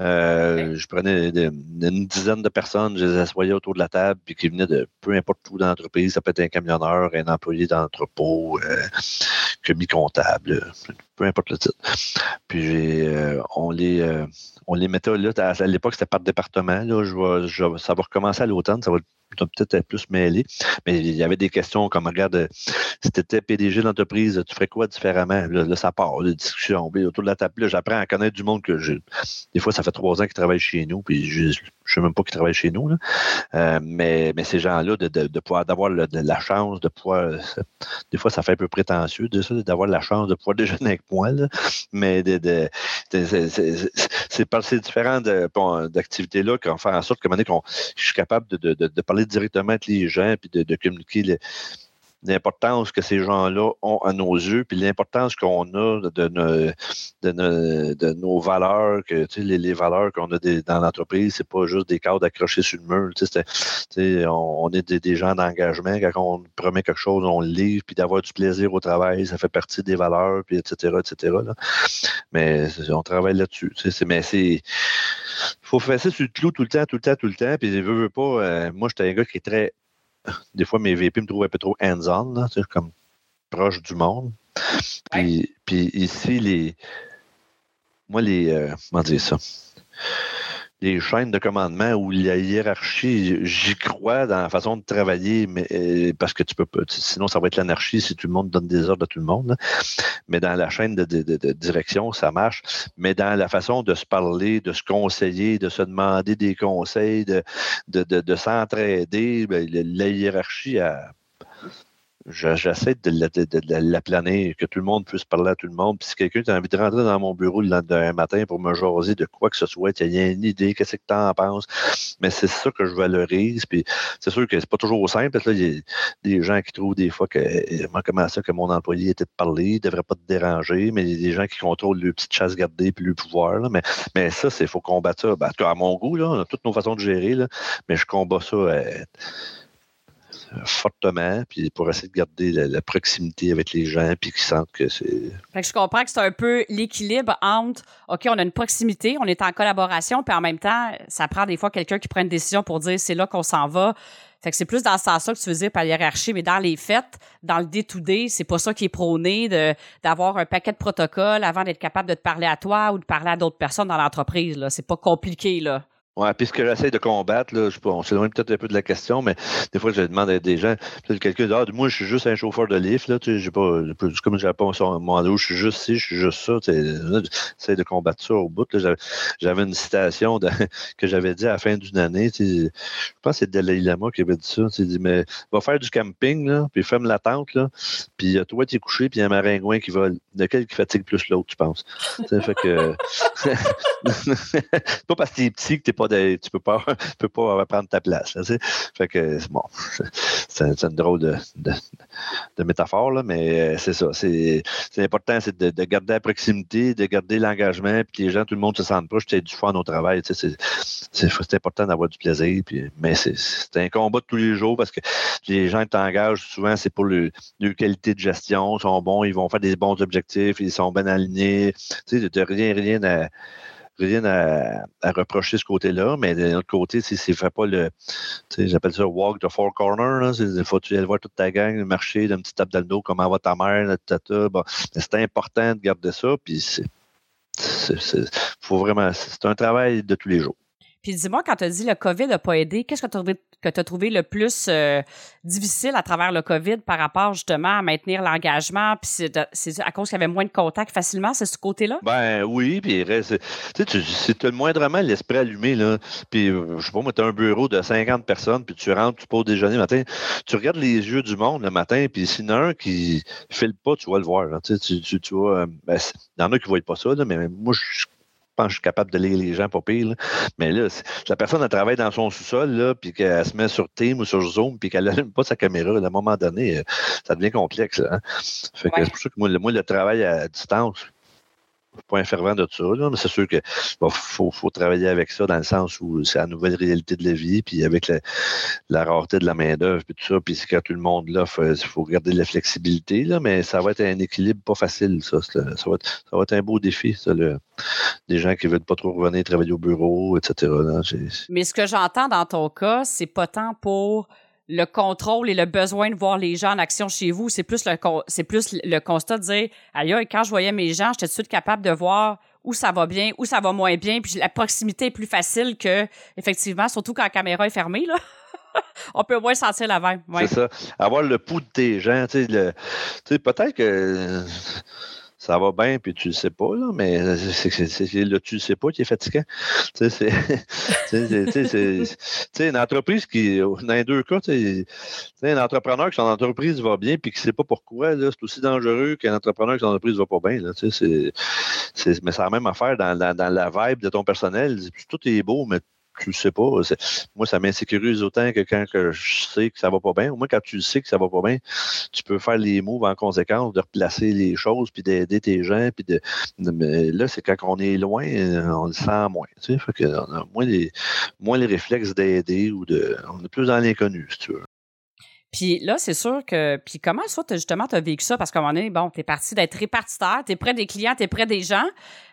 Euh, je prenais une dizaine de personnes, je les assoyais autour de la table, puis qui venaient de peu importe où dans l'entreprise. Ça peut être un camionneur, un employé d'entrepôt, euh, commis comptable, peu importe le titre. Puis euh, on les euh, on les mettait là. À, l'époque, c'était par département. Là, je, ça va recommencer à l'automne. Ça va peut-être être plus mêlé. Mais il y avait des questions comme regarde, si tu étais PDG d'entreprise, tu ferais quoi différemment? Là, ça part, des discussions. autour de la table, j'apprends à connaître du monde que j'ai. Des fois, ça fait trois ans qu'ils travaillent chez nous, puis je ne sais même pas qu'ils travaillent chez nous. Euh, mais, mais ces gens-là, de, pouvoir d'avoir la chance de pouvoir. Des fois, ça fait un peu prétentieux d'avoir la chance de pouvoir déjeuner avec moi. Mais de, c'est par ces différentes d'activités-là qu'on fait en sorte que, je suis capable de, parler directement avec les gens puis de, communiquer l'importance que ces gens-là ont à nos yeux, puis l'importance qu'on a de, de, nos valeurs, que les, les valeurs qu'on a dans l'entreprise, c'est pas juste des cadres accrochés sur le mur. on, est des, gens d'engagement. Quand on promet quelque chose, on le livre, puis d'avoir du plaisir au travail, ça fait partie des valeurs, puis etc. etc. Mais on travaille là-dessus. Mais c'est il faut faire ça sur le clou tout le temps, tout le temps, tout le temps. Puis je veux, veux pas. Euh, moi, j'étais un gars qui est très. Des fois, mes VP me trouvent un peu trop hands-on, comme proche du monde. Puis, puis ici, les. Moi, les. Euh, comment dire ça? Les chaînes de commandement ou la hiérarchie, j'y crois dans la façon de travailler, mais euh, parce que tu peux pas, sinon ça va être l'anarchie si tout le monde donne des ordres à tout le monde. Mais dans la chaîne de, direction, ça marche. Mais dans la façon de se parler, de se conseiller, de se demander des conseils, de, de, s'entraider, ben, la hiérarchie a j'essaie de, la planer, que tout le monde puisse parler à tout le monde. Puis si quelqu'un a envie de rentrer dans mon bureau le lendemain matin pour me jaser de quoi que ce soit, il y a une idée, qu'est-ce que tu en penses. Mais c'est ça que je valorise. Puis c'est sûr que c'est pas toujours simple. Là, il y a des gens qui trouvent des fois que moi, comment ça que mon employé était de parler, il devrait pas te déranger, mais il y a des gens qui contrôlent le petite chasse gardée puis le pouvoir. Là. Mais, mais ça, c'est faut combattre ça. Ben, à mon goût, là, on a toutes nos façons de gérer, là, mais je combats ça. Euh, fortement, puis pour essayer de garder la, proximité avec les gens, puis qu'ils sentent que c'est. je comprends que c'est un peu l'équilibre entre, OK, on a une proximité, on est en collaboration, puis en même temps, ça prend des fois quelqu'un qui prend une décision pour dire c'est là qu'on s'en va. Fait que c'est plus dans ce sens-là que tu veux dire par hiérarchie, mais dans les faits, dans le day-to-day, c'est pas ça qui est prôné d'avoir un paquet de protocoles avant d'être capable de te parler à toi ou de parler à d'autres personnes dans l'entreprise. C'est pas compliqué, là. Oui, puis ce que j'essaie de combattre, là, je, on s'éloigne peut-être un peu de la question, mais des fois, je demande à des gens, peut-être quelqu'un dit, moi, je suis juste un chauffeur de lift, là, tu sais, j'ai pas, comme j'ai pas mon dos, je suis juste ci, je suis juste ça, tu sais, j'essaie de combattre ça au bout, J'avais une citation que j'avais dit à la fin d'une année, je pense que c'est Dalai Lama qui avait dit ça, tu dit, mais va faire du camping, là, puis ferme la tente, là, puis toi, tu es couché, puis il y a un maringouin qui vole. Lequel qui fatigue plus l'autre, tu penses? fait que, pas parce que t'es petit que t'es pas tu peux pas, peux pas prendre ta place. fait que bon, c'est une drôle de, de, métaphore, là, mais euh, c'est ça. C'est important, c'est de, garder la proximité, de garder l'engagement, puis les gens, tout le monde se sente proche, tu du fun au travail. C'est important d'avoir du plaisir. Puis, mais c'est un combat de tous les jours parce que les gens t'engagent, souvent, c'est pour leur, qualité de gestion. Ils sont bons, ils vont faire des bons objectifs, ils sont bien alignés. Tu sais, rien, rien à rien à, à reprocher ce côté-là, mais d'un autre côté, si ne fait pas le, j'appelle ça walk the four corners, il faut que tu ailles voir toute ta gang, marcher d'un petit tape dans le dos, comment va ta mère, bon, c'est important de garder ça, puis c'est, faut vraiment, c'est un travail de tous les jours. Puis dis-moi, quand tu as dit le COVID n'a pas aidé, qu'est-ce que tu as trouvé, le plus euh, difficile à travers le COVID par rapport justement à maintenir l'engagement? Puis c'est à cause qu'il y avait moins de contacts facilement, c'est ce côté-là? Ben oui, puis reste, tu sais, tu as moindrement l'esprit allumé, là. Puis je sais pas, moi, tu as un bureau de 50 personnes, puis tu rentres, tu poses déjeuner le matin, tu regardes les yeux du monde le matin, puis s'il y en a un qui file pas, tu vas le voir. Tu, vois, euh, ben, il y en a qui ne voient pas ça, là, mais moi, je pense que je suis capable de lire les gens pas pire. Mais là, la personne elle travaille dans son sous-sol, puis qu'elle se met sur Team ou sur Zoom, puis qu'elle n'allume pas sa caméra, à un moment donné, euh, ça devient complexe. Hein. Fait que c'est pour ça que moi, le travail à distance, pas un fervent de ça, mais c'est sûr qu'il faut, travailler avec ça dans le sens où c'est la nouvelle réalité de la vie, puis avec la, rareté de la main-d'œuvre, puis tout ça, puis quand tout le monde là, il faut garder de la flexibilité, là, mais ça va être un équilibre pas facile, ça. Ça va être, un beau défi, ça, des gens qui veulent pas trop revenir travailler au bureau, etc. mais ce que j'entends dans ton cas, c'est pas tant pour le contrôle et le besoin de voir les gens en action chez vous. C'est plus le, c'est plus le constat de dire, aïe, quand je voyais mes gens, j'étais tout de suite capable de voir où ça va bien, où ça va moins bien, puis la proximité est plus facile que, effectivement, surtout quand la caméra est fermée, là. on peut moins sentir la vibe. C'est ça. Avoir le pouls de tes gens, tu sais, peut-être que ça va bien, puis tu le sais pas, là, mais c'est le tu le sais pas qui est fatigant. Tu sais, c'est une entreprise qui, dans les deux cas, un entrepreneur que son entreprise va bien, puis qui ne sait pas pourquoi, c'est aussi dangereux qu'un entrepreneur que son entreprise va pas bien. Mais c'est la même affaire dans, la vibe de ton personnel. Tout est beau, mais tu sais pas. Moi, ça m'insécurise autant que quand que je sais que ça va pas bien. Au moins, quand tu sais que ça va pas bien, tu peux faire les moves en conséquence, de replacer les choses, puis d'aider tes gens. Puis de, mais là, c'est quand on est loin, on le sent moins. Tu sais, fait que a moins les, moins les réflexes d'aider ou de. On est plus dans l'inconnu, si tu veux. Puis là, c'est sûr que. Puis comment, soit justement, tu as vécu ça? Parce qu'à un moment donné, bon, tu es parti d'être répartiteur, tu es près des clients, tu es près des gens.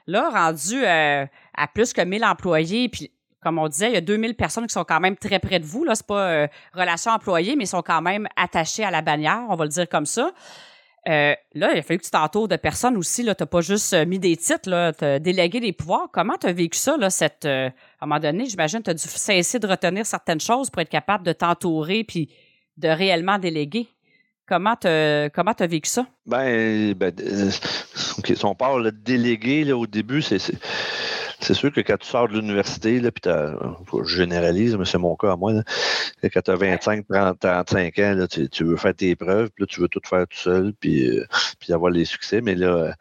Là, rendu euh, à plus que 1000 employés, puis comme on disait, il y a 2000 personnes qui sont quand même très près de vous. Là, c'est pas euh, relation employée, mais ils sont quand même attachés à la bannière, on va le dire comme ça. Euh, là, il a fallu que tu t'entoures de personnes aussi. Tu n'as pas juste euh, mis des titres, tu as délégué des pouvoirs. Comment tu as vécu ça, là, cette, à un moment donné, j'imagine que tu as dû cesser de retenir certaines choses pour être capable de t'entourer puis de réellement déléguer. Comment tu comment as vécu ça? Ben, ben si on parle de déléguer là, au début, c'est c'est sûr que quand tu sors de l'université, puis je généralise, mais c'est mon cas à moi, quand tu as 25, 30, 35 ans, tu, veux faire tes preuves, puis là, tu veux tout faire tout seul, puis, euh, puis avoir les succès. Mais là,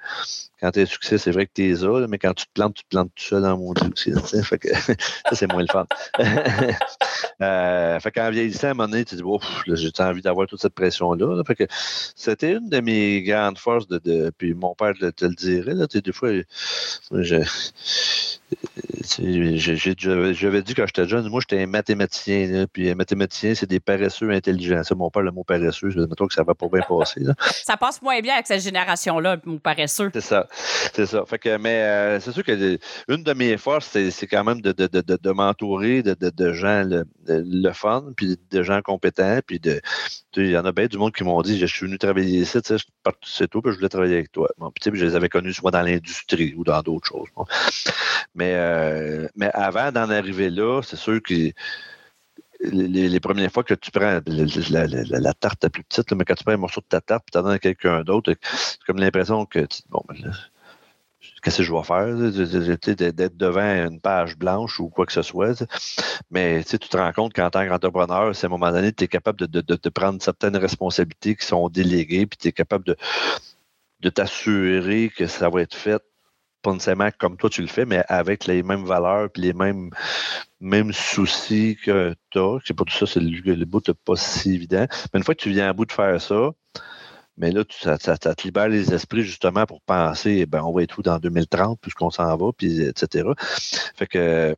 quand tu as succès, c'est vrai que tu es là, mais quand tu te plantes, tu te plantes tout seul dans mon fait que, ça, c'est moins le fun. euh, fait qu'en vieillissant, à un moment donné, tu te dis, j'ai envie d'avoir toute cette pression-là. Fait que c'était une de mes grandes forces de. de puis mon père te, le dirait, là, des fois, je, j'avais dit quand j'étais jeune, moi j'étais un mathématicien, puis un mathématicien, c'est des paresseux intelligents. Mon père, le mot paresseux, je me que ça va pas bien passer. Ça passe moins bien avec cette génération-là, mon paresseux. C'est ça. C'est ça. Fait que, mais euh, c'est sûr que une de mes forces, c'est quand même de, de, de, de m'entourer de, gens le, fun, puis de gens compétents, puis de. Il y en a bien du monde qui m'ont dit Je suis venu travailler ici, tu c'est tout, puis je voulais travailler avec toi. Bon, je les avais connus soit dans l'industrie ou dans d'autres choses. Mais, euh, mais avant d'en arriver là, c'est sûr que les, premières fois que tu prends la, tarte la plus petite, mais quand tu prends un morceau de ta tarte et tu à quelqu'un d'autre, c'est comme l'impression que bon, ben qu'est-ce que je vais faire? D'être devant une page blanche ou quoi que ce soit. Mais tu te rends compte qu'en tant qu'entrepreneur, c'est à un moment donné, tu es capable de, de, prendre certaines responsabilités qui sont déléguées, puis tu es capable de, de t'assurer que ça va être fait pas nécessairement comme toi tu le fais, mais avec les mêmes valeurs et les mêmes, mêmes soucis que as. C'est pour tout ça, c'est le, le bout n'est pas si évident. Mais une fois que tu viens à bout de faire ça, mais là, tu, ça, te libère les esprits justement pour penser, ben, on va être où dans 2030, puisqu'on s'en va, puis etc. Fait que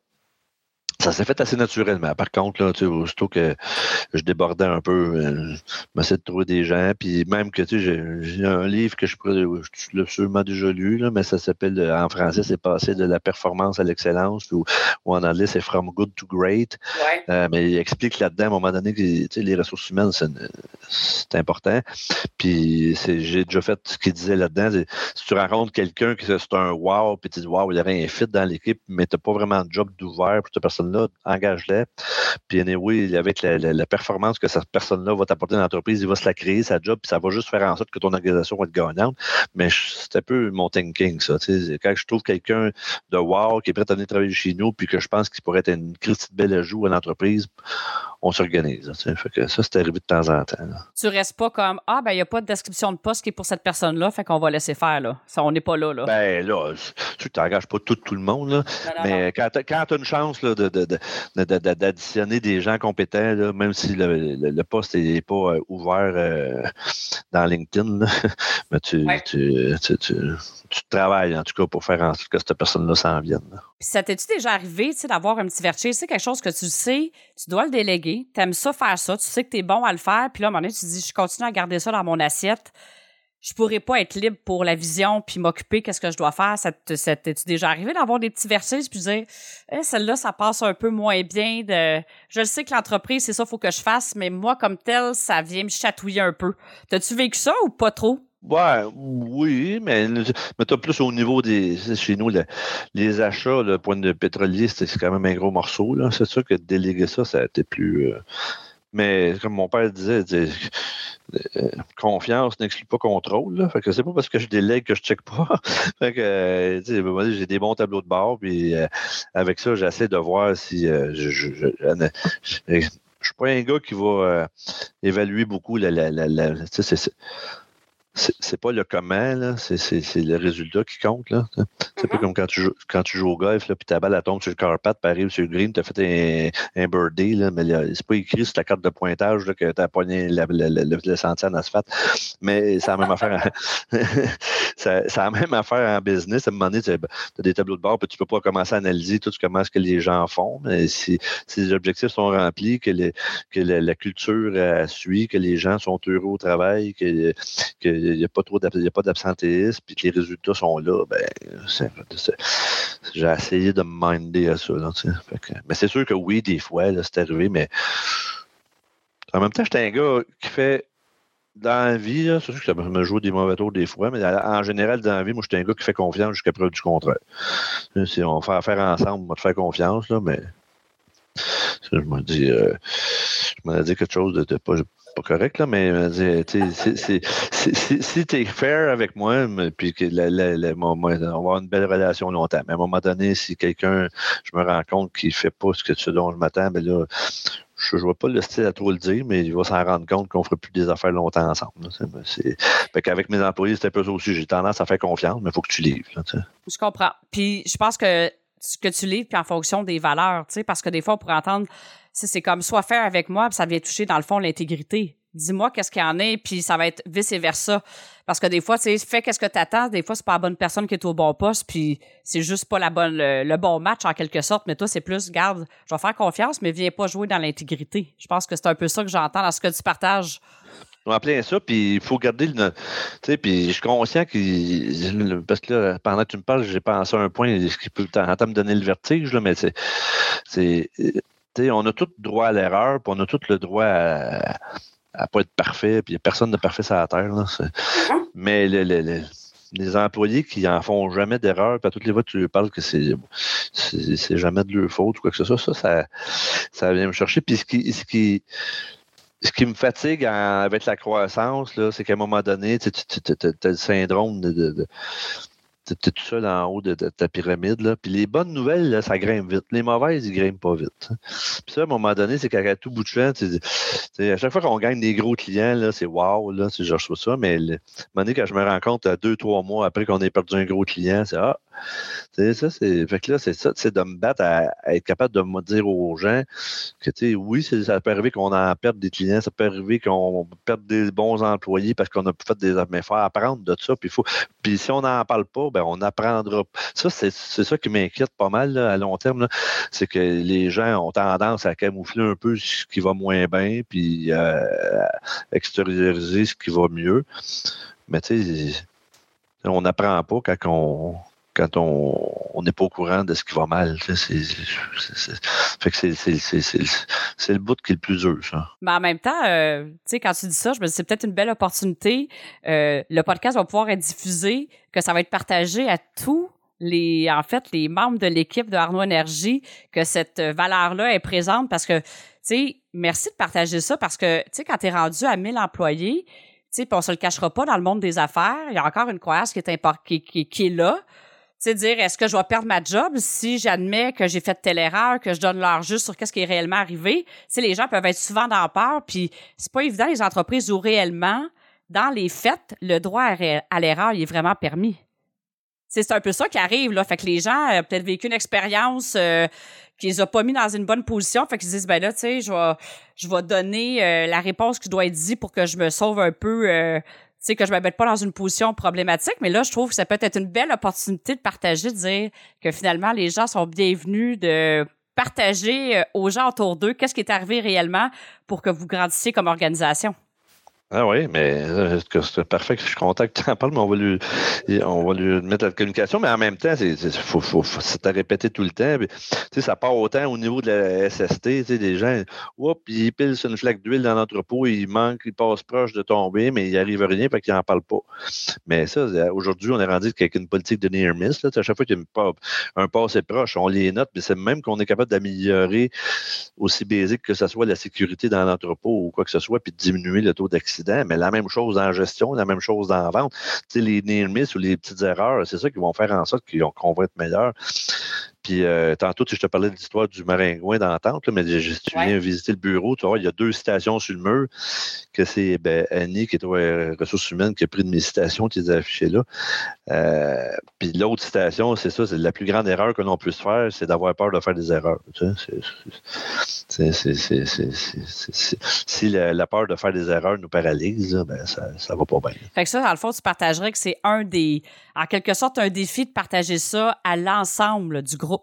ça s'est fait assez naturellement. Par contre, là, tu sais, aussitôt que je débordais un peu, euh, je m'essayais de trouver des gens. Puis même que tu sais, j'ai un livre que je je l'ai sûrement déjà lu, là, mais ça s'appelle en français, c'est passé de la performance à l'excellence, ou, en anglais, c'est From Good to Great. Euh, mais il explique là-dedans, à un moment donné, que tu sais, les ressources humaines, c'est important. Puis j'ai déjà fait ce qu'il disait là-dedans. Si tu rencontres quelqu'un qui c'est un wow, puis tu dis wow, il y avait un fit dans l'équipe, mais tu n'as pas vraiment de job d'ouvert pour cette personne personne-là, engage-la. Puis anyway, avec la, performance que cette personne-là va t'apporter dans l'entreprise, il va se la créer, sa job, puis ça va juste faire en sorte que ton organisation va être gagnante. Mais c'est un peu mon thinking, ça. Quand je trouve quelqu'un de wow qui est prêt à venir travailler chez nous, puis que je pense qu'il pourrait être une petite belle ajout à l'entreprise, on s'organise. Fait que ça, c'est arrivé de temps en temps. Tu restes pas comme Ah, ben, il n'y a pas de description de poste qui est pour cette personne-là, fait qu'on va laisser faire. Là. Ça, on n'est pas là. là. Ben là, tu t'engages pas tout, tout le monde. Là, mais quand tu as, une chance là, d'additionner des gens compétents, là, même si le, poste n'est pas euh, ouvert euh, dans LinkedIn, mais tu, tu, tu, tu, travailles en tout cas pour faire en sorte que cette personne-là s'en vienne. Puis ça t'est-tu déjà arrivé d'avoir un petit vertier? C'est quelque chose que tu sais, tu dois le déléguer, tu aimes ça faire ça, tu sais que tu es bon à le faire, puis là, à un moment tu te dis, je continue à garder ça dans mon assiette je pourrais pas être libre pour la vision puis m'occuper qu'est-ce que je dois faire? Ça t'es-tu déjà arrivé d'avoir des petits versets puis dire eh, celle-là ça passe un peu moins bien je sais que l'entreprise c'est ça faut que je fasse mais moi comme tel ça vient me chatouiller un peu. T'as-tu vécu ça ou pas trop? Ouais, oui, mais, mais tu plus au niveau des. Chez nous, les achats, le point de pétrolier, c'est quand même un gros morceau. C'est sûr que déléguer ça, ça plus. Euh, mais comme mon père disait, euh, confiance n'exclut pas contrôle. Là. Fait que c'est pas parce que je délègue que je check pas. fait que euh, j'ai des bons tableaux de bord, puis euh, avec ça, j'essaie de voir si je, je, je, suis pas un gars qui va évaluer beaucoup la, la, la c'est pas le comment, là, c'est le résultat qui compte. là. C'est pas mm-hmm. comme quand tu, joues, quand tu joues au golf, puis ta balle tombe sur le carpet, puis arrive sur le green, tu as fait un, un birdie, là, mais c'est pas écrit sur ta carte de pointage là, que tu as pogné le, le, le, sentier en asphalte. Mais c'est la même affaire. c'est la même affaire en business. À un moment donné, tu as des tableaux de bord, puis tu peux pas commencer à analyser tout comment ce que les gens font. Mais si, si les objectifs sont remplis, que, les, que la, culture euh, suit, que les gens sont heureux au travail, que, que n'y a pas trop d'absentéisme, puis que les résultats sont là, ben, j'ai essayé de me minder à ça. mais c'est sûr que oui, des fois, c'est arrivé, mais en même temps, j'étais un gars qui fait dans la vie, c'est sûr que ça me joue des mauvais tours des fois, mais en général, dans la vie, moi, j'étais un gars qui fait confiance jusqu'à preuve du contraire. Si on fait affaire ensemble, on va te faire confiance, là, mais je me dis, euh, je m'en ai dit quelque chose de pas, pas correct, là, mais euh, si tu es fair avec moi, puis que on va avoir une belle relation longtemps. Mais à un moment donné, si quelqu'un, je me rends compte qu'il ne fait pas ce, que, ce dont je m'attends, ben là, je ne vois pas le style à trop le dire, mais il va s'en rendre compte qu'on ne fera plus des affaires longtemps ensemble. Fait qu'avec mes employés, c'est un peu ça aussi. J'ai tendance à faire confiance, mais il faut que tu livres. je comprends. Puis je pense que ce que tu livres, puis en fonction des valeurs, parce que des fois, on pourrait entendre c'est comme soit faire avec moi, puis ça vient toucher dans le fond l'intégrité. Dis-moi qu'est-ce qu'il y en a, puis ça va être vice et versa. Parce que des fois, tu sais, fais qu'est-ce que tu attends. Des fois, c'est pas la bonne personne qui est au bon poste, puis c'est juste pas la bonne, le, bon match en quelque sorte. Mais toi, c'est plus, garde, je vais faire confiance, mais viens pas jouer dans l'intégrité. Je pense que c'est un peu ça que j'entends dans ce que tu partages. Va plein ça, puis il faut garder le. Tu sais, puis je suis conscient que. Parce que là, pendant que tu me parles, j'ai pensé à un point qui peut me donner le vertige, là, mais c'est on a tout le droit à l'erreur, puis on a tout le droit à, ne pas être parfait, puis il n'y a personne de parfait sur la Terre. Mm-hmm. Mais les employés qui en font jamais d'erreur, puis à toutes les fois tu lui parles que c'est c'est jamais de leur faute ou quoi que ce soit, ça, ça, vient me chercher. Puis ce qui, ce qui, ce qui me fatigue avec la croissance, c'est qu'à un moment donné, tu as le syndrome de tu tout seul en haut de, ta pyramide. Là. Puis les bonnes nouvelles, là, ça grimpe vite. Les mauvaises, ils grimpent pas vite. Puis ça, à un moment donné, c'est qu'à tout bout de champ, à chaque fois qu'on gagne des gros clients, là, c'est wow, là, je reçois ça. Mais à un moment donné, quand je me rends compte, deux, trois mois après qu'on ait perdu un gros client, c'est Ah, ça, c'est. Fait que là, c'est ça, c'est de me battre à, être capable de me dire aux gens que tu sais, oui, ça peut arriver qu'on en perde des clients, ça peut arriver qu'on perde des bons employés parce qu'on a fait des mais faut apprendre de ça. Puis faut. Puis si on n'en parle pas, ben on apprendra. Ça, c'est, ça qui m'inquiète pas mal à long terme. C'est que les gens ont tendance à camoufler un peu ce qui va moins bien, puis euh, extérioriser ce qui va mieux. Mais tu sais, on n'apprend pas quand on quand on n'est pas au courant de ce qui va mal. C'est le bout qui est le plus dur, ça. Mais en même temps, euh, quand tu dis ça, je me dis c'est peut-être une belle opportunité. Euh, le podcast va pouvoir être diffusé, que ça va être partagé à tous les, en fait, les membres de l'équipe de Arnaud Énergie que cette valeur-là est présente parce que, tu sais, merci de partager ça parce que, tu sais, quand tu es rendu à 1000 employés, tu sais, on se le cachera pas dans le monde des affaires, il y a encore une croyance qui est, qui, qui, qui est là. Sais, dire, est-ce que je vais perdre ma job si j'admets que j'ai fait telle erreur, que je donne l'heure juste sur qu'est-ce qui est réellement arrivé? Tu les gens peuvent être souvent dans peur, puis c'est pas évident, les entreprises où réellement, dans les faits, le droit à l'erreur, est vraiment permis c'est un peu ça qui arrive là fait que les gens ont peut-être vécu une expérience euh, qui les a pas mis dans une bonne position fait qu'ils disent ben là tu sais je vais je vais donner euh, la réponse qui doit être dit pour que je me sauve un peu euh, sais que je me mette pas dans une position problématique mais là je trouve que ça peut être une belle opportunité de partager de dire que finalement les gens sont bienvenus de partager aux gens autour d'eux qu'est-ce qui est arrivé réellement pour que vous grandissiez comme organisation ah oui, mais euh, c'est parfait que je contacte, tu en parles, mais on va lui, on va lui mettre la communication, mais en même temps, c'est faut, faut, à répéter tout le temps. Ça part autant au niveau de la SST, des gens, ils pilent sur une flaque d'huile dans l'entrepôt, ils manquent, ils passent proche de tomber, mais il arrive rien, fait qu'ils n'en parlent pas. Mais ça, aujourd'hui, on est rendu qu'avec une politique de near miss, là, à chaque fois qu'il y a un passé proche, on les note, mais c'est même qu'on est capable d'améliorer aussi basique que ce soit la sécurité dans l'entrepôt ou quoi que ce soit, puis de diminuer le taux d'accident mais la même chose en gestion, la même chose la vente. Les near ou les petites erreurs, c'est ça qui vont faire en sorte qu'on va être meilleur. Puis euh, tantôt, je te parlais de l'histoire du maringouin d'entente, mais si tu viens visiter le bureau, tu vois, il y a deux citations sur le mur, que c'est ben, Annie, qui est aux ressources humaines, qui a pris de mes citations, qui les affichées là. Euh, puis l'autre citation, c'est ça, c'est la plus grande erreur que l'on puisse faire, c'est d'avoir peur de faire des erreurs. si la, peur de faire des erreurs nous paralyse, ben, ça, ça va pas bien. Fait que ça, dans le fond, tu partagerais que c'est un des, en quelque sorte, un défi de partager ça à l'ensemble du groupe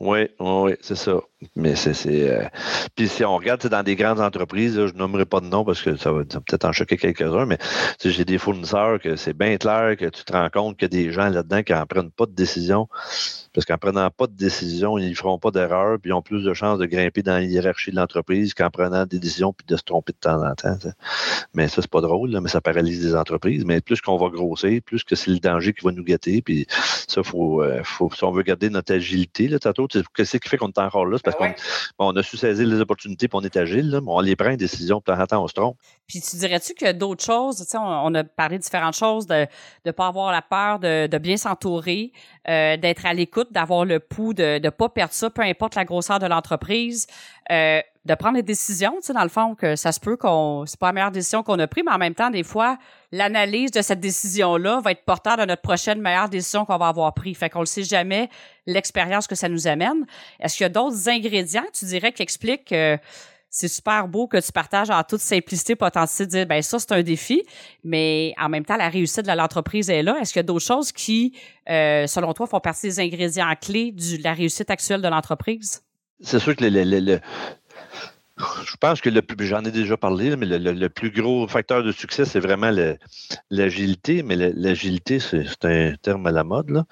oui, oui, c'est ça. Mais c'est. Euh, puis si on regarde dans des grandes entreprises, je nommerai pas de nom parce que ça va, peut-être en choquer quelques-uns, mais j'ai des fournisseurs que c'est bien clair que tu te rends compte qu'il y a des gens là-dedans qui n'en prennent pas de décision. Parce qu'en prenant pas de décision, ils ne feront pas d'erreur, puis ils ont plus de chances de grimper dans la hiérarchie de l'entreprise qu'en prenant des décisions puis de se tromper de temps en temps. Mais ça, c'est pas drôle, mais ça paralyse des entreprises. Mais plus qu'on va grossir, plus que c'est le danger qui va nous gâter. Puis ça, faut, euh, faut, si on veut garder notre agilité, là, tantôt, qu'est-ce qui fait qu'on est encore là? C'est parce ben qu'on a su saisir les opportunités, puis on est agile, là, mais on les prend, des décisions, puis temps, on se trompe. Puis tu dirais-tu qu'il y a d'autres choses? On, on a parlé de différentes choses, de ne pas avoir la peur, de, de bien s'entourer, euh, d'être à l'écoute, d'avoir le pouls, de ne pas perdre ça, peu importe la grosseur de l'entreprise. Euh, de prendre des décisions, tu sais, dans le fond, que ça se peut qu'on, c'est pas la meilleure décision qu'on a prise, mais en même temps, des fois, l'analyse de cette décision-là va être porteur de notre prochaine meilleure décision qu'on va avoir prise. Fait qu'on ne sait jamais l'expérience que ça nous amène. Est-ce qu'il y a d'autres ingrédients, tu dirais, qui expliquent que c'est super beau que tu partages en toute simplicité, potentialité, de dire, ben ça, c'est un défi, mais en même temps, la réussite de l'entreprise est là. Est-ce qu'il y a d'autres choses qui, euh, selon toi, font partie des ingrédients clés de la réussite actuelle de l'entreprise? C'est sûr que le, je pense que le plus, j'en ai déjà parlé, mais le, plus gros facteur de succès, c'est vraiment l'agilité. Mais l'agilité, c'est un terme à la mode, là.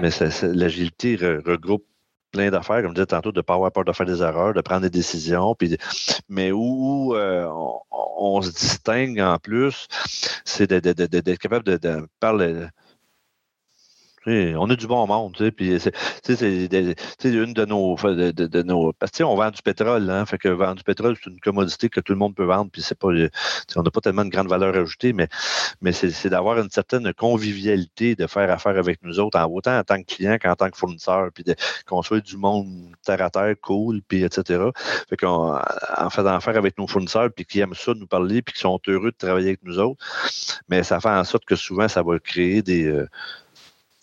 Mais l'agilité regroupe plein d'affaires, comme je disais tantôt, de ne pas avoir peur de faire des erreurs, de prendre des décisions. Puis, mais où, euh, on, se distingue en plus, c'est d'être capable de, de on a du bon monde, c'est une de nos, de, nos, parce que on vend du pétrole, hein, fait que vendre du pétrole c'est une commodité que tout le monde peut vendre, puis c'est pas, on n'a pas tellement de grande valeur ajoutée, mais mais c'est d'avoir une certaine convivialité, de faire affaire avec nous autres, autant en tant que client qu'en tant que fournisseur, puis qu'on soit du monde terre à terre, cool, puis etc. Fait faisant affaire avec nos fournisseurs, puis qui aiment ça nous parler, puis qui sont heureux de travailler avec nous autres, mais ça fait en sorte que souvent ça va créer des euh,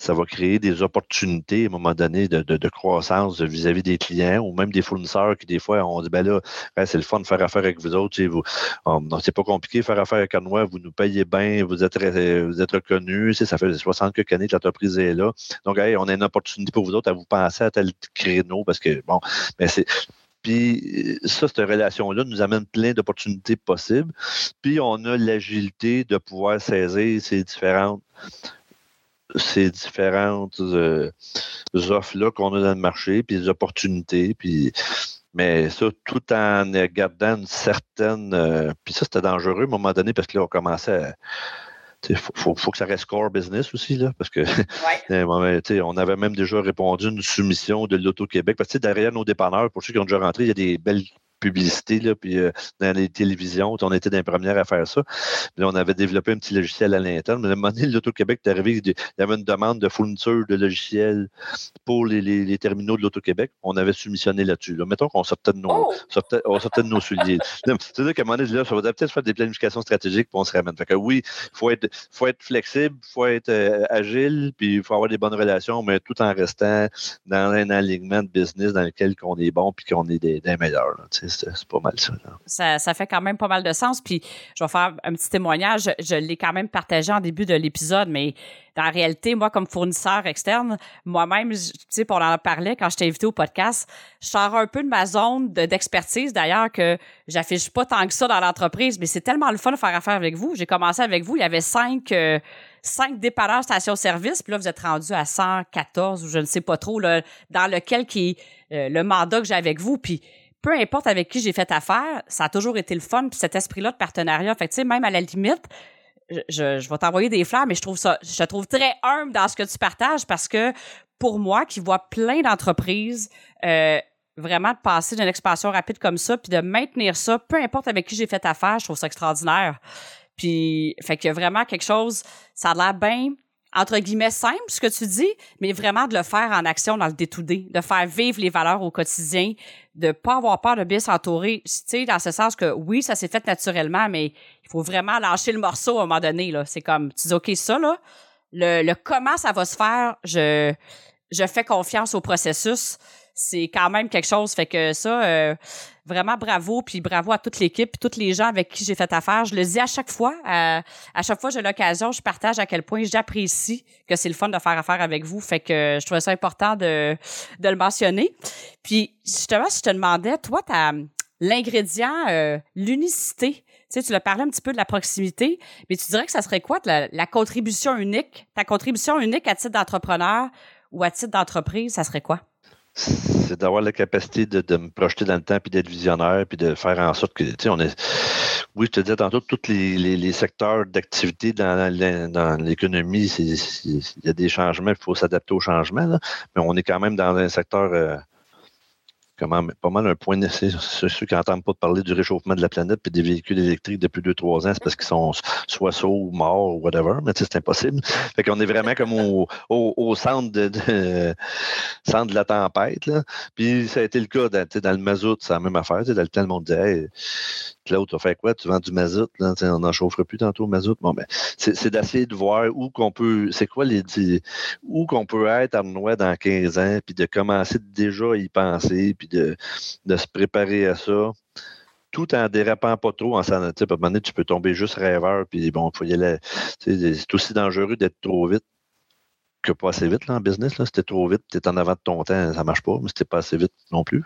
ça va créer des opportunités à un moment donné de, croissance vis-à-vis des clients ou même des fournisseurs qui, des fois, on dit ben là, c'est le fun de faire affaire avec vous autres. C'est pas compliqué de faire affaire avec moi, vous nous payez bien, vous êtes, vous reconnus. Ça fait 60 quelques années que l'entreprise est là. Donc, on a une opportunité pour vous autres à vous penser à tel créneau parce que, bon, mais c'est. Puis ça, cette relation-là nous amène plein d'opportunités possibles. Puis on a l'agilité de pouvoir saisir ces différentes ces différentes euh, offres-là qu'on a dans le marché, puis les opportunités, puis mais ça, tout en gardant une certaine. Euh, puis ça, c'était dangereux à un moment donné parce que là, on commençait à il faut, que ça reste core business aussi, là, parce que on avait même déjà répondu à une soumission de l'Auto-Québec. Parce que derrière nos dépanneurs, pour ceux qui ont déjà rentré, il y a des belles publicité, là, puis euh, dans les télévisions. On était dans les premières à faire ça. Là, on avait développé un petit logiciel à l'interne. Mais à un moment donné, l'Auto-Québec est arrivé, il y avait une demande de fourniture de logiciels pour les, terminaux de l'Auto-Québec. On avait soumissionné là-dessus. Mettons qu'on sortait de nos, oh! sortait, on sortait de nos souliers. C'est-à-dire qu'à un moment donné, là, ça va peut-être faire des planifications stratégiques, puis on se ramène. Fait que oui, il faut être, faut être flexible, il faut être euh, agile, puis il faut avoir des bonnes relations, mais tout en restant dans un alignement de business dans lequel on est bon, puis qu'on est des, meilleurs c'est pas mal ça. ça. fait quand même pas mal de sens. Puis je vais faire un petit témoignage. Je, l'ai quand même partagé en début de l'épisode, mais dans la réalité, moi, comme fournisseur externe, moi-même, tu sais, on en parlait quand je t'ai invité au podcast, je sors un peu de ma zone d'expertise, d'ailleurs, que j'affiche pas tant que ça dans l'entreprise, mais c'est tellement le fun de faire affaire avec vous. J'ai commencé avec vous, il y avait cinq... Euh, cinq dépanneurs station-service, puis là, vous êtes rendu à 114 ou je ne sais pas trop, là, dans lequel qui est euh, le mandat que j'ai avec vous. Puis peu importe avec qui j'ai fait affaire, ça a toujours été le fun, puis cet esprit-là de partenariat. Fait tu sais, même à la limite, je, je, vais t'envoyer des fleurs, mais je trouve ça, je te trouve très humble dans ce que tu partages parce que pour moi, qui vois plein d'entreprises, euh, vraiment de passer d'une expansion rapide comme ça, puis de maintenir ça, peu importe avec qui j'ai fait affaire, je trouve ça extraordinaire. Puis, fait que vraiment quelque chose, ça a l'air bien entre guillemets, simple, ce que tu dis, mais vraiment de le faire en action dans le day de faire vivre les valeurs au quotidien, de pas avoir peur de bien s'entourer, tu sais, dans ce sens que oui, ça s'est fait naturellement, mais il faut vraiment lâcher le morceau à un moment donné, là. C'est comme, tu dis, OK, ça, là, le, le comment ça va se faire, je, je fais confiance au processus c'est quand même quelque chose. Fait que ça, euh, vraiment bravo, puis bravo à toute l'équipe, puis tous les gens avec qui j'ai fait affaire. Je le dis à chaque fois. à chaque fois j'ai l'occasion, je partage à quel point j'apprécie que c'est le fun de faire affaire avec vous. Fait que je trouvais ça important de, de le mentionner. Puis justement, je te demandais, toi, t'as l'ingrédient, euh, l'unicité. Tu sais, tu l'as parlé un petit peu de la proximité, mais tu dirais que ça serait quoi la, la contribution unique, ta contribution unique à titre d'entrepreneur ou à titre d'entreprise, ça serait quoi? C'est d'avoir la capacité de, me projeter dans le temps, puis d'être visionnaire, puis de faire en sorte que, tu sais, on est, oui, je te disais tantôt, tous les, secteurs d'activité dans, l'économie, il y a des changements, il faut s'adapter aux changements, mais on est quand même dans un secteur euh, comment, pas mal un point c'est ceux qui n'entendent pas parler du réchauffement de la planète puis des véhicules électriques depuis deux, trois ans, c'est parce qu'ils sont soit sauts ou morts ou whatever, mais c'est impossible. Fait qu'on est vraiment comme au, au, centre de, centre de la tempête. Puis ça a été le cas dans, dans le mazout, c'est la même affaire. Dans le temps, le monde disait Claude, tu vas faire quoi? Tu vends du mazout, là, on n'en chauffera plus tantôt mazout. Bon, ben, c'est d'essayer de voir où qu'on peut, c'est quoi les, où qu'on peut être à Arnois dans 15 ans, puis de commencer déjà à y penser, puis de, se préparer à ça tout en dérapant pas trop, en s'en à un moment donné, tu peux tomber juste rêveur, puis bon, il faut y aller. C'est aussi dangereux d'être trop vite que pas assez vite là, en business. Là. C'était trop vite, tu es en avant de ton temps, ça marche pas, mais c'était pas assez vite non plus.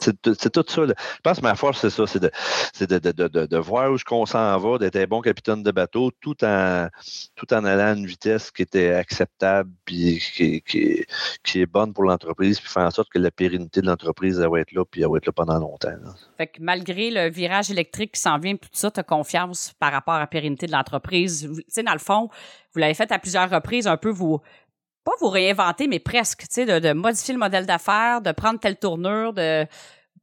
c'est, tout ça. Je pense que ma force, c'est ça, c'est de, de, de, de, voir où je s'en va, d'être un bon capitaine de bateau, tout en, tout en allant à une vitesse qui était acceptable, puis qui, qui, qui est bonne pour l'entreprise, puis faire en sorte que la pérennité de l'entreprise, elle va être là, puis elle va être là pendant longtemps. Fait que malgré le virage électrique qui s'en vient, tout ça, tu as confiance par rapport à la pérennité de l'entreprise. Tu sais, dans le fond, vous l'avez fait à plusieurs reprises, un peu vous pas vous réinventer, mais presque, tu sais, de, de, modifier le modèle d'affaires, de prendre telle tournure, de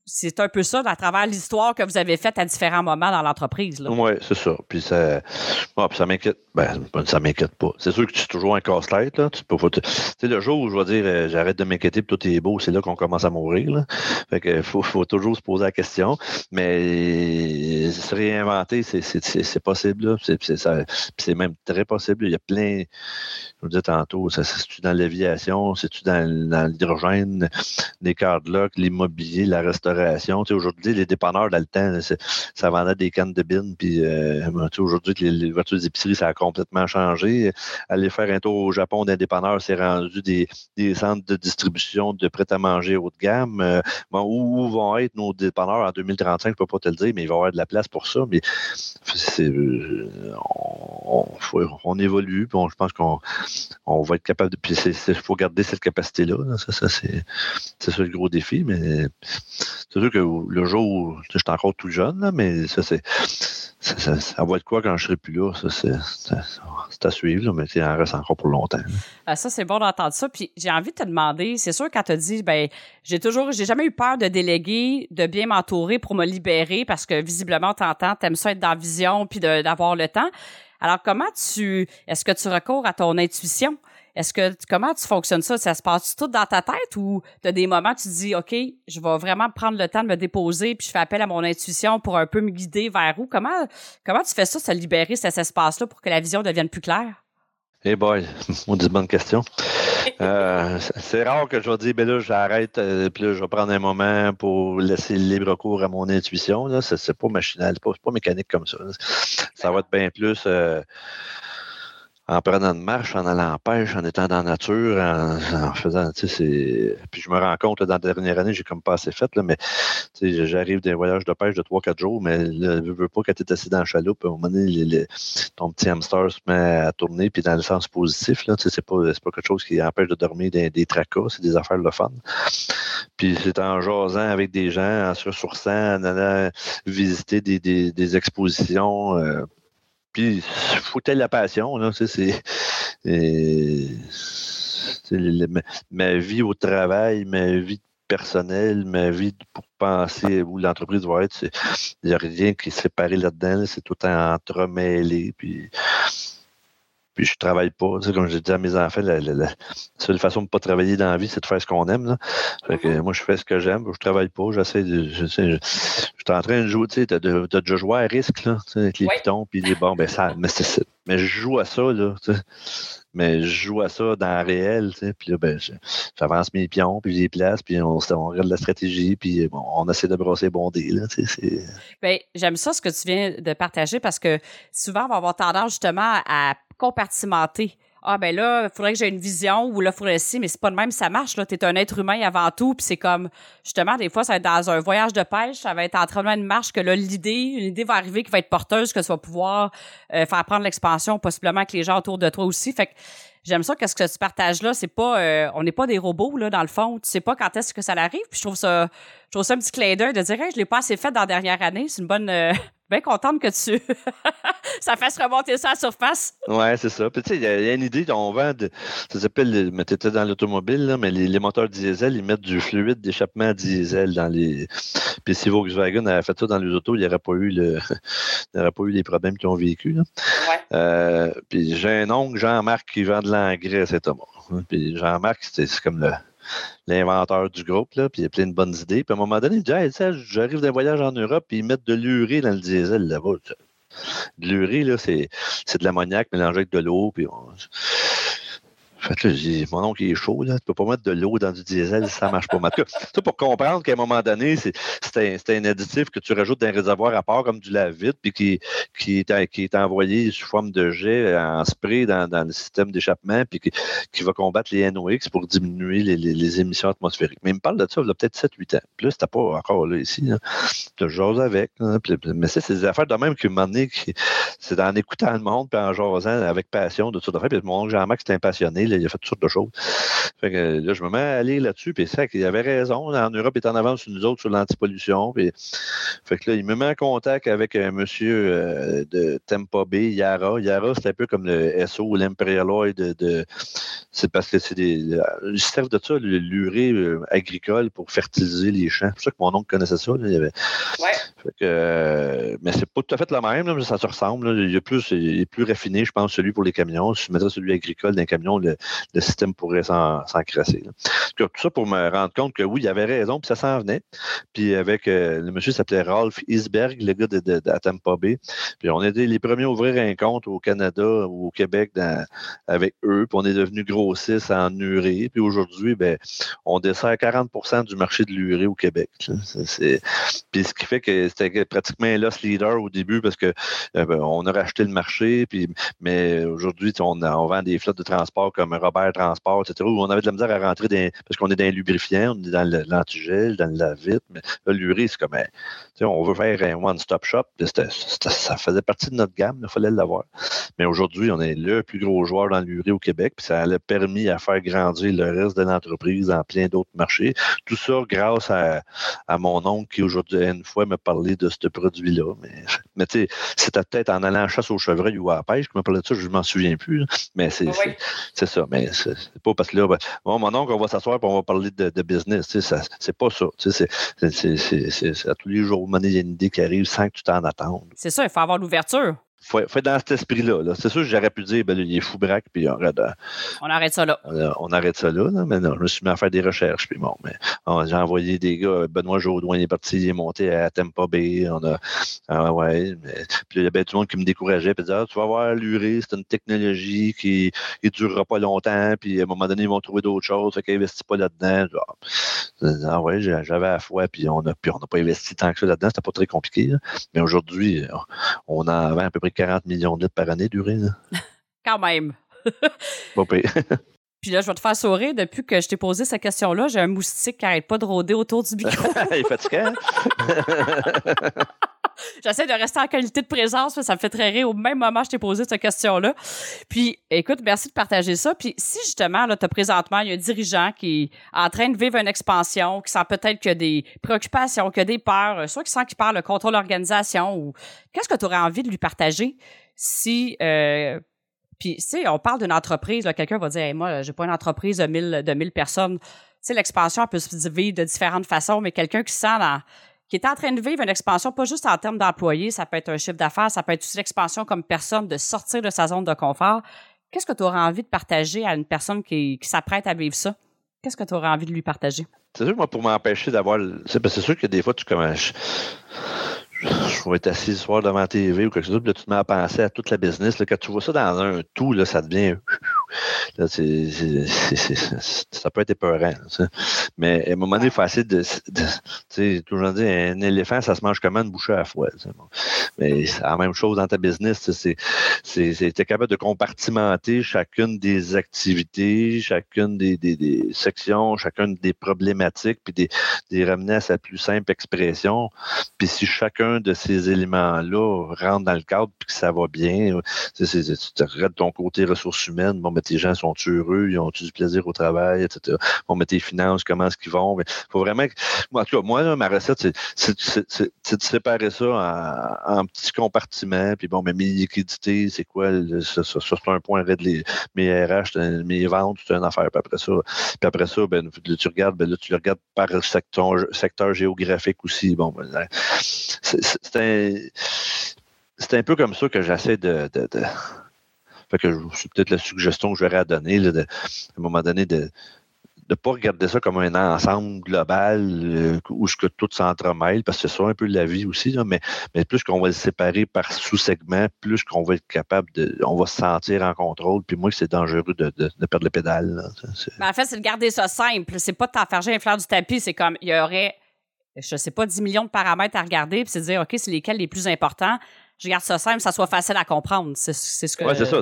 c'est un peu ça à travers l'histoire que vous avez faite à différents moments dans l'entreprise. Oui, c'est ça. Puis ça, ça m'inquiète. Ben, ça m'inquiète pas. C'est sûr que tu es toujours un casse-tête. Tu le jour où je vais dire euh, j'arrête de m'inquiéter tout est beau, c'est là qu'on commence à mourir. Là. Fait que faut, faut toujours se poser la question. Mais se réinventer, c'est possible. C'est même très possible. Il y a plein, je vous disais tantôt, c'est-tu dans l'aviation, c'est-tu dans, dans l'hydrogène, les cardlocks, l'immobilier, la restauration Aujourd'hui, les dépanneurs, dans le temps, ça vendait des cannes de bine. Puis euh, aujourd'hui, les, voitures d'épicerie, ça a complètement changé. Aller faire un tour au Japon d'un dépanneur, c'est rendu des, centres de distribution de prêt-à-manger haut de gamme. Euh, où, vont être nos dépanneurs en 2035, je ne peux pas te le dire, mais il va y avoir de la place pour ça. Mais euh, on, évolue, puis je pense qu'on on va être capable de. Il faut garder cette capacité-là. Ça, c'est ça le gros défi, mais c'est sûr que le jour où je suis encore tout jeune, mais ça, c'est. Ça, va être quoi quand je serai plus là? Ça, c'est à suivre, mais il en reste encore pour longtemps. Ah, ça, c'est bon d'entendre ça. Puis j'ai envie de te demander, c'est sûr quand tu dit, ben, j'ai toujours, j'ai jamais eu peur de déléguer, de bien m'entourer pour me libérer parce que visiblement, t'entends, t'aimes ça être dans la vision puis d'avoir le temps. Alors, comment tu, est-ce que tu recours à ton intuition? Est-ce que comment tu fonctionnes ça? Ça se passe tout dans ta tête ou tu as des moments où tu te dis OK, je vais vraiment prendre le temps de me déposer puis je fais appel à mon intuition pour un peu me guider vers où? Comment comment tu fais ça, se libérer cet espace-là pour que la vision devienne plus claire? Hey boy, on dit bonne question. Euh, c'est rare que je vais dire, ben là, j'arrête, euh, puis là, je vais prendre un moment pour laisser le libre cours à mon intuition. Là. C'est, pas machinal, c'est pas, pas mécanique comme ça. Ça va être bien plus. Euh, en prenant une marche, en allant en pêche, en étant dans la nature, en, faisant, tu sais. Puis je me rends compte, dans la dernière année, j'ai comme pas assez fait, là, mais tu sais, j'arrive d'un voyage de pêche de 3-4 jours, mais là, je veux pas quand tu es assis dans la chaloupe, à un moment donné, ton petit hamster se met à tourner, puis dans le sens positif, là, tu sais, c'est pas, quelque chose qui empêche de dormir des, des tracas, c'est des affaires de fun. Puis c'est en jasant avec des gens, en se ressourçant, en allant visiter des, des, des expositions, euh, puis, foutait la passion, là, c'est. ma vie au travail, ma vie personnelle, ma vie pour penser où l'entreprise va être, il n'y a rien qui est séparé là-dedans, c'est tout entremêlé. Puis puis je travaille pas. comme j'ai dit à mes enfants, la, seule façon de ne pas travailler dans la vie, c'est de faire ce qu'on aime. Mm-hmm. moi, je fais ce que j'aime, je travaille pas, j'essaie de. Je, je, suis en train de jouer, tu sais, de, de, jouer à risque, là, avec les pitons, puis les bon, ben ça. Mais, mais je joue à ça, là. Mais je joue à ça dans le réel, tu sais, puis là, ben, j'avance mes pions, puis je les place, puis on, regarde la stratégie, puis on essaie de brosser bon dé, là. Ben, j'aime ça, ce que tu viens de partager, parce que souvent, on va avoir tendance, justement, à compartimenter. Ah ben là, il faudrait que j'ai une vision ou là, il faudrait ci, mais c'est pas de même, ça marche. Tu es un être humain avant tout, puis c'est comme justement, des fois, ça va être dans un voyage de pêche, ça va être entre de marche que là, l'idée, une idée va arriver qui va être porteuse, que tu vas pouvoir euh, faire prendre l'expansion, possiblement avec les gens autour de toi aussi. Fait que j'aime ça qu'est-ce que tu partages là, c'est pas euh, on n'est pas des robots là dans le fond, tu sais pas quand est-ce que ça arrive, puis je trouve ça je trouve ça un petit clin d'œil de dire hey, je l'ai pas assez fait dans la dernière année, c'est une bonne euh, bien contente que tu ça fasse remonter ça à la surface. Ouais, c'est ça. Puis tu sais, il y, a une idée, on vend de, ça s'appelle, mais tu étais dans l'automobile, mais les, moteurs diesel, ils mettent du fluide d'échappement diesel dans les. Puis si Volkswagen avait fait ça dans les autos, il n'y aurait pas eu le, il aurait pas eu les problèmes qu'ils ont vécu. Là. Ouais. Euh, puis j'ai un oncle, Jean-Marc, qui vend de l'engrais, c'est Thomas. Puis Jean-Marc, c'est comme le l'inventeur du groupe, là, puis il a plein de bonnes idées. Puis à un moment donné, il dit hey, j'arrive d'un voyage en Europe, puis ils mettent de l'urée dans le diesel là-bas. De l'urée, là, c'est, de l'ammoniac mélangé avec de l'eau, puis fait là, mon oncle est chaud, là. Tu peux pas mettre de l'eau dans du diesel, ça marche pas. En tout cas, pour comprendre qu'à un moment donné, c'est un, un, additif que tu rajoutes dans un réservoir à part comme du lave-vide, puis qui, qui, est, qui est envoyé sous forme de jet en spray dans, dans le système d'échappement, puis qui, qui, va combattre les NOx pour diminuer les, les, émissions atmosphériques. Mais il me parle de ça, il a peut-être 7-8 ans. Plus, c'était pas encore là ici. Là. J'ose avec. mais c'est des affaires de même qui m'ont c'est en écoutant le monde, puis en jasant avec passion de tout ça. Puis mon oncle Jean-Marc, c'était un passionné il a fait toutes sortes de choses. Fait que là, je me mets à aller là-dessus, puis c'est qu'il avait raison. En Europe, il est en avance sur nous autres sur l'antipollution. Puis, fait que là, il me met en contact avec un monsieur euh, de Tampa Bay, Yara. Yara, c'est un peu comme le SO ou l'Imperial Oil de, c'est parce que c'est des. Ils servent de ça, l'urée euh, agricole pour fertiliser les champs. C'est pour ça que mon oncle connaissait ça. il y avait... Ouais. Fait que, euh, mais c'est pas tout à fait le même, là, ça se ressemble. Il, est plus, il est plus raffiné, je pense, celui pour les camions. Si je mettais celui agricole d'un camion, le, le système pourrait s'encrasser. Tout ça pour me rendre compte que oui, il avait raison, puis ça s'en venait. Puis avec euh, le monsieur s'appelait Ralph Isberg, le gars de, de, Tampa Bay. Puis on était les premiers à ouvrir un compte au Canada ou au Québec avec eux. Puis on est devenu grossiste en urée. Puis aujourd'hui, ben, on dessert 40% du marché de l'urée au Québec. Puis ce qui fait que c'était pratiquement un loss leader au début parce que euh, ben, a racheté le marché. Puis, mais aujourd'hui, on, on vend des flottes de transport comme Robert Transport, etc., où on avait de la misère à rentrer dans, parce qu'on est dans le lubrifiant, on est dans l'antigel, dans le lave-vite, mais l'urée, c'est comme, on veut faire un one-stop shop, ça faisait partie de notre gamme, il fallait l'avoir. Mais aujourd'hui, on est le plus gros joueur dans l'urée au Québec, puis ça a permis à faire grandir le reste de l'entreprise dans plein d'autres marchés. Tout ça grâce à, mon oncle qui aujourd'hui, une fois, m'a parlé de ce produit-là. Mais, mais tu sais, c'était peut-être en allant à la chasse au chevreuil ou à la pêche qu'il m'a parlé de ça, je ne m'en souviens plus. Mais c'est ça. Mais c'est pas parce que là, ben, mon oncle, on va s'asseoir et on va parler de, business. C'est pas ça. C'est à tous les jours, il y a une idée qui arrive sans que tu t'en attendes. C'est ça, il faut avoir l'ouverture faut, faut être dans cet esprit-là. c'est sûr que j'aurais pu dire, ben, il est fou braque, puis on arrête, on arrête ça là. On, arrête ça là, mais non, je me suis mis à faire des recherches, puis bon, mais j'ai envoyé des gars, Benoît Jaudoin est parti, il est monté à Tampa Bay, on a, ah ouais, mais, puis il y avait tout le monde qui me décourageait, puis disait, ah, tu vas voir l'urée, c'est une technologie qui ne durera pas longtemps, puis à un moment donné, ils vont trouver d'autres choses, fait qu'ils n'investissent pas là-dedans. Ah ouais, j'avais à la foi, puis on n'a pas investi tant que ça là-dedans, c'était pas très compliqué, mais aujourd'hui, on en vend à peu près 40 millions de litres par année d'urine. Quand même. Puis là, je vais te faire sourire. Depuis que je t'ai posé cette question-là, j'ai un moustique qui n'arrête pas de rôder autour du micro. Il est fatiguant. J'essaie de rester en qualité de présence, ça me fait très rire. Au même moment, je t'ai posé cette question-là. Puis, écoute, merci de partager ça. Puis, si justement, là, as présentement, il y a un dirigeant qui est en train de vivre une expansion, qui sent peut-être a des préoccupations, a des peurs, soit qui sent qu'il parle le contrôle d'organisation ou qu'est-ce que tu aurais envie de lui partager si, euh, puis, tu sais, on parle d'une entreprise, quelqu'un va dire, hey, moi, j'ai pas une entreprise de 1000, de 1000 personnes. Tu sais, l'expansion peut se vivre de différentes façons, mais quelqu'un qui sent dans, qui est en train de vivre une expansion, pas juste en termes d'employés, ça peut être un chiffre d'affaires, ça peut être aussi l'expansion comme personne, de sortir de sa zone de confort. Qu'est-ce que tu aurais envie de partager à une personne qui, s'apprête à vivre ça? Qu'est-ce que tu aurais envie de lui partager? C'est sûr, moi, pour m'empêcher d'avoir. C'est sûr que des fois, tu commences je vais être assis ce soir devant la TV ou quelque chose, puis là, tu te mets à penser à toute la business. Quand tu vois ça dans un tout, là, ça devient. Là, c'est, ça peut être épeurant. Mais à un moment donné, il faut essayer de. tu sais, toujours dit, un éléphant, ça se mange comment une bouchée à la fois. Mais c'est la même chose dans ta business. C'est, c'est, capable de compartimenter chacune des activités, chacune des, des, des sections, chacune des problématiques, puis des, des ramener à sa plus simple expression. Puis si chacun de ces éléments-là rentre dans le cadre puis que ça va bien, tu regardes ton côté ressources humaines, bon, mais tes gens sont heureux, ils ont du plaisir au travail, etc. Bon, mais tes finances, comment est-ce qu'ils vont? Il faut vraiment moi, en tout cas, moi, ma recette, c'est de séparer ça en, petits compartiments, puis bon, mais mes liquidités, c'est quoi? Ça, c'est un point de mes RH, mes ventes, c'est une affaire. Puis après ça, puis après ça, ben, tu regardes, ben, là, tu le regardes par secteur, secteur géographique aussi. Bon, ben, c'est un, peu comme ça que j'essaie de, c'est peut-être la suggestion que j'aurais à donner, à un moment donné, de ne pas regarder ça comme un ensemble global euh, où tout s'entremêle, parce que c'est ça un peu la vie aussi, mais, mais plus qu'on va le séparer par sous-segments, plus qu'on va être capable de. On va se sentir en contrôle, puis moi, c'est dangereux de, perdre le pédale. en fait, c'est de garder ça simple. C'est pas de t'enferger un fleur du tapis, c'est comme il y aurait je sais pas, 10 millions de paramètres à regarder, puis c'est de dire, OK, c'est lesquels les plus importants? Je garde ça simple, ça soit facile à comprendre. C'est ce que. Oui, c'est ça.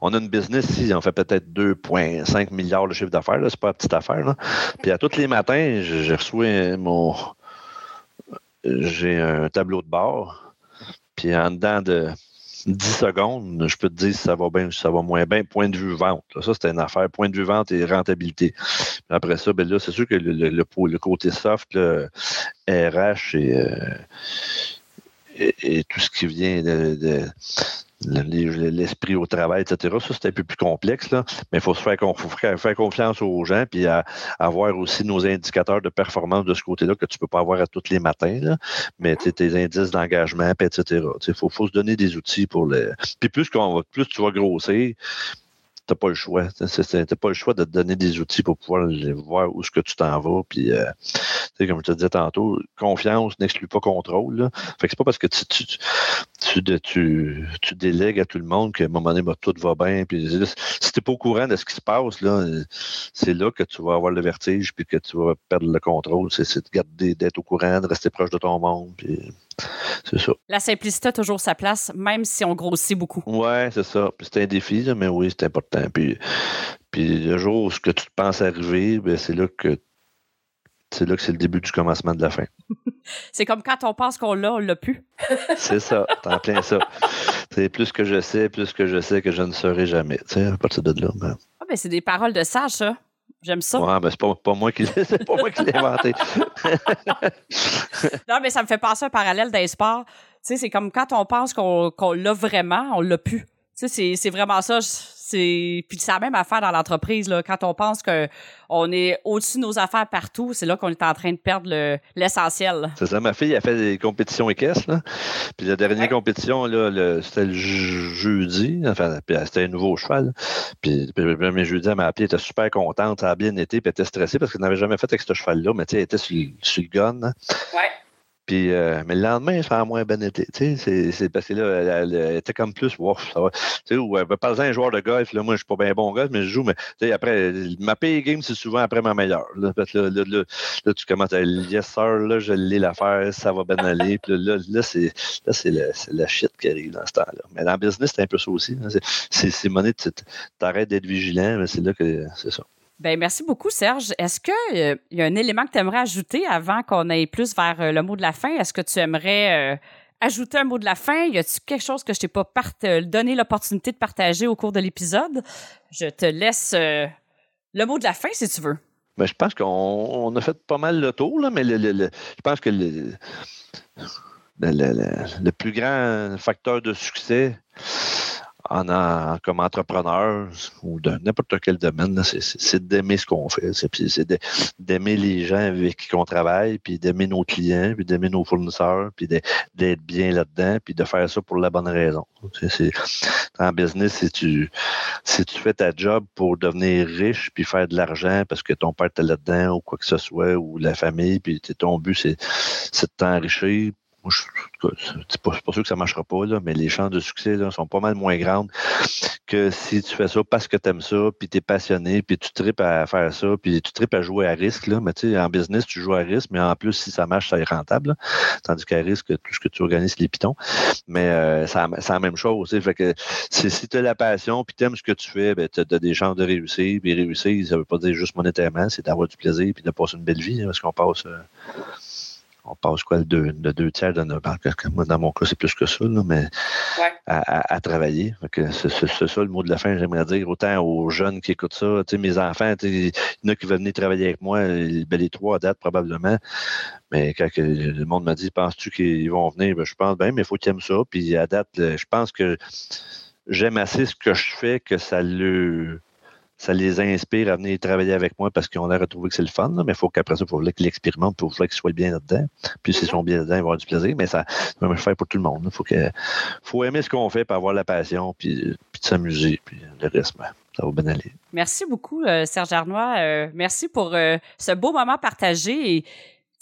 On a une business ici, on fait peut-être 2,5 milliards de chiffre d'affaires. C'est pas une petite affaire. Là. Puis à tous les matins, je, reçois mon. J'ai un tableau de bord. Puis en dedans de 10 secondes, je peux te dire si ça va bien ou si ça va moins bien. Point de vue vente. ça, c'est une affaire. Point de vue vente et rentabilité. Après ça, ben là, c'est sûr que le, côté soft, RH euh, et, tout ce qui vient de, l'esprit au travail, etc. Ça, c'est un peu plus complexe, là. mais il faut se faire, faire, confiance aux gens, puis avoir aussi nos indicateurs de performance de ce côté-là que tu ne peux pas avoir à tous les matins, là. mais tes indices d'engagement, etc. Il faut, se donner des outils pour les. Puis plus, qu'on plus tu vas grossir, t'as pas le choix. T'as pas le choix de te donner des outils pour pouvoir voir où est-ce que tu t'en vas. Puis, euh, comme je te disais tantôt, confiance n'exclut pas contrôle. Fait que c'est pas parce que tu, tu, tu, délègues à tout le monde qu'à un moment donné, bah, tout va bien. Puis, si t'es pas au courant de ce qui se passe, là, c'est là que tu vas avoir le vertige puis que tu vas perdre le contrôle. C'est d'être au courant, de rester proche de ton monde. C'est ça. La simplicité a toujours sa place, même si on grossit beaucoup. Oui, c'est ça. C'est un défi, mais oui, c'est important. Puis, puis le jour où ce que tu penses arriver, ben, c'est là que c'est là que c'est le début du commencement de la fin. c'est comme quand on pense qu'on l'a, on l'a plus. c'est ça, t'en plein ça. C'est plus que je sais, plus que je sais que je ne serai jamais. Tu sais, à partir de là. Ben... Ah, ben c'est des paroles de sage, ça. J'aime ça. Ouais, ben c'est pas, pas, moi qui l'ai inventé. non, mais ça me fait penser un parallèle d'un sport. Tu sais, c'est comme quand on pense qu'on l'a vraiment, on l'a plus. Tu sais, c'est vraiment ça c'est puis c'est la même affaire dans l'entreprise là. Quand on pense que on est au-dessus de nos affaires partout c'est là qu'on est en train de perdre l'essentiel. C'est ça. Ma fille a fait des compétitions équestres là. Puis la dernière compétition là c'était le jeudi enfin c'était un nouveau cheval. Puis le premier jeudi elle m'a appelé elle était super contente ça a bien été puis elle était stressée parce qu'elle n'avait jamais fait avec ce cheval là mais tu sais elle était sur, sur le gun. Ouais euh, mais le lendemain, ça a moins bien été. C'est parce que là, elle, était comme plus, wow, ça va. Tu sais, par exemple, un joueur de golf, là, moi, je suis pas bien bon golf, mais je joue, mais après, ma pay game, c'est souvent après ma meilleure. Là, là, là, là, tu commences à yes, sir, là, je l'ai l'affaire, ça va bien aller. Puis là, là, c'est la shit qui arrive dans ce temps-là. Mais dans le business, c'est un peu ça aussi. C'est monnaie, tu arrêtes d'être vigilant, mais c'est là que c'est ça. Ben merci beaucoup, Serge. Est-ce qu'il euh, y a un élément que tu aimerais ajouter avant qu'on aille plus vers euh, le mot de la fin? Est-ce que tu aimerais euh, ajouter un mot de la fin? Y a-t-il quelque chose que je t'ai pas donné l'opportunité de partager au cours de l'épisode? Je te laisse le mot de la fin si tu veux. Ben, je pense qu'on a fait pas mal le tour, là, mais je pense que le, le, plus grand facteur de succès, en, comme entrepreneur ou de n'importe quel domaine, c'est d'aimer ce qu'on fait. C'est d'aimer les gens avec qui on travaille, puis d'aimer nos clients, puis d'aimer nos fournisseurs, puis d'être bien là-dedans, puis de faire ça pour la bonne raison. en business, si tu, si tu fais ta job pour devenir riche, puis faire de l'argent parce que ton père était là-dedans, ou quoi que ce soit, ou la famille, puis ton but, c'est de t'enrichir, moi, c'est pas, pas sûr que ça marchera pas, là, mais les chances de succès là, sont pas mal moins grandes que si tu fais ça parce que tu aimes ça, puis tu es passionné, puis tu tripes à faire ça, puis tu tripes à jouer à risque. Là. Mais tu sais, en business, tu joues à risque, mais en plus, si ça marche, ça est rentable. Tandis qu'à risque, tout ce que tu organises, c'est les pitons. Mais euh, c'est la même chose. Fait que si tu as la passion, puis tu aimes ce que tu fais, ben, tu as des chances de réussir. Puis réussir, ça veut pas dire juste monétairement, c'est d'avoir du plaisir, puis de passer une belle vie, hein, parce qu'on passe. Euh, on passe quoi, le deux, deux tiers de banque. Moi, dans mon cas, c'est plus que ça, mais à, travailler. C'est ça le mot de la fin, j'aimerais dire. Autant aux jeunes qui écoutent ça, mes enfants, il y en a qui veulent venir travailler avec moi, ben, les trois dates probablement. Mais quand le monde m'a dit, penses-tu qu'ils vont venir? Ben, je pense, bien, mais il faut qu'ils aiment ça. Puis à date, je pense que j'aime assez ce que je fais que ça le ça les inspire à venir travailler avec moi parce qu'on a retrouvé que c'est le fun, mais il faut qu'après ça, il faut qu'ils l'expérimentent, il faut qu'ils soient bien là-dedans. Puis s'ils sont bien là-dedans, ils vont avoir du plaisir, mais ça va me faire pour tout le monde. Il faut, que, faut aimer ce qu'on fait, pour avoir la passion, puis, puis de s'amuser, puis le reste, ben, ça va bien aller. Merci beaucoup, euh, Serge Arnois. Euh, merci pour euh, ce beau moment partagé. Et,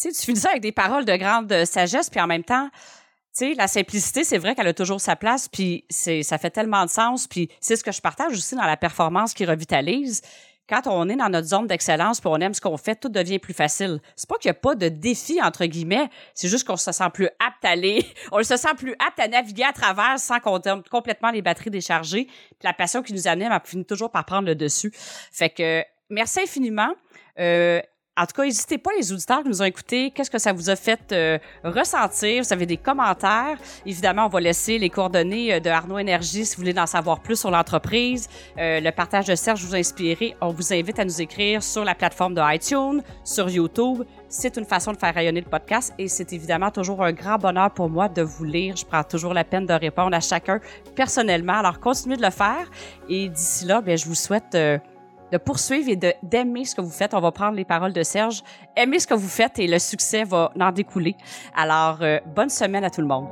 tu finis ça avec des paroles de grande sagesse, puis en même temps, la simplicité, c'est vrai qu'elle a toujours sa place, puis c'est, ça fait tellement de sens, puis c'est ce que je partage aussi dans la performance qui revitalise. Quand on est dans notre zone d'excellence, puis on aime ce qu'on fait, tout devient plus facile. C'est pas qu'il n'y a pas de défi entre guillemets, c'est juste qu'on se sent plus apte à aller, on se sent plus apte à naviguer à travers sans qu'on ait complètement les batteries déchargées. La passion qui nous anime, elle finit toujours par prendre le dessus. Fait que merci infiniment. Euh, en tout cas, n'hésitez pas, les auditeurs qui nous ont écoutés, qu'est-ce que ça vous a fait euh, ressentir? Vous avez des commentaires? Évidemment, on va laisser les coordonnées euh, de Arnaud Énergie si vous voulez en savoir plus sur l'entreprise. Euh, le partage de Serge vous a inspiré. On vous invite à nous écrire sur la plateforme de iTunes, sur YouTube. C'est une façon de faire rayonner le podcast et c'est évidemment toujours un grand bonheur pour moi de vous lire. Je prends toujours la peine de répondre à chacun personnellement. Alors, continuez de le faire et d'ici là, bien, je vous souhaite de poursuivre et d'aimer ce que vous faites. On va prendre les paroles de Serge. Aimez ce que vous faites et le succès va en découler. Alors, euh, bonne semaine à tout le monde.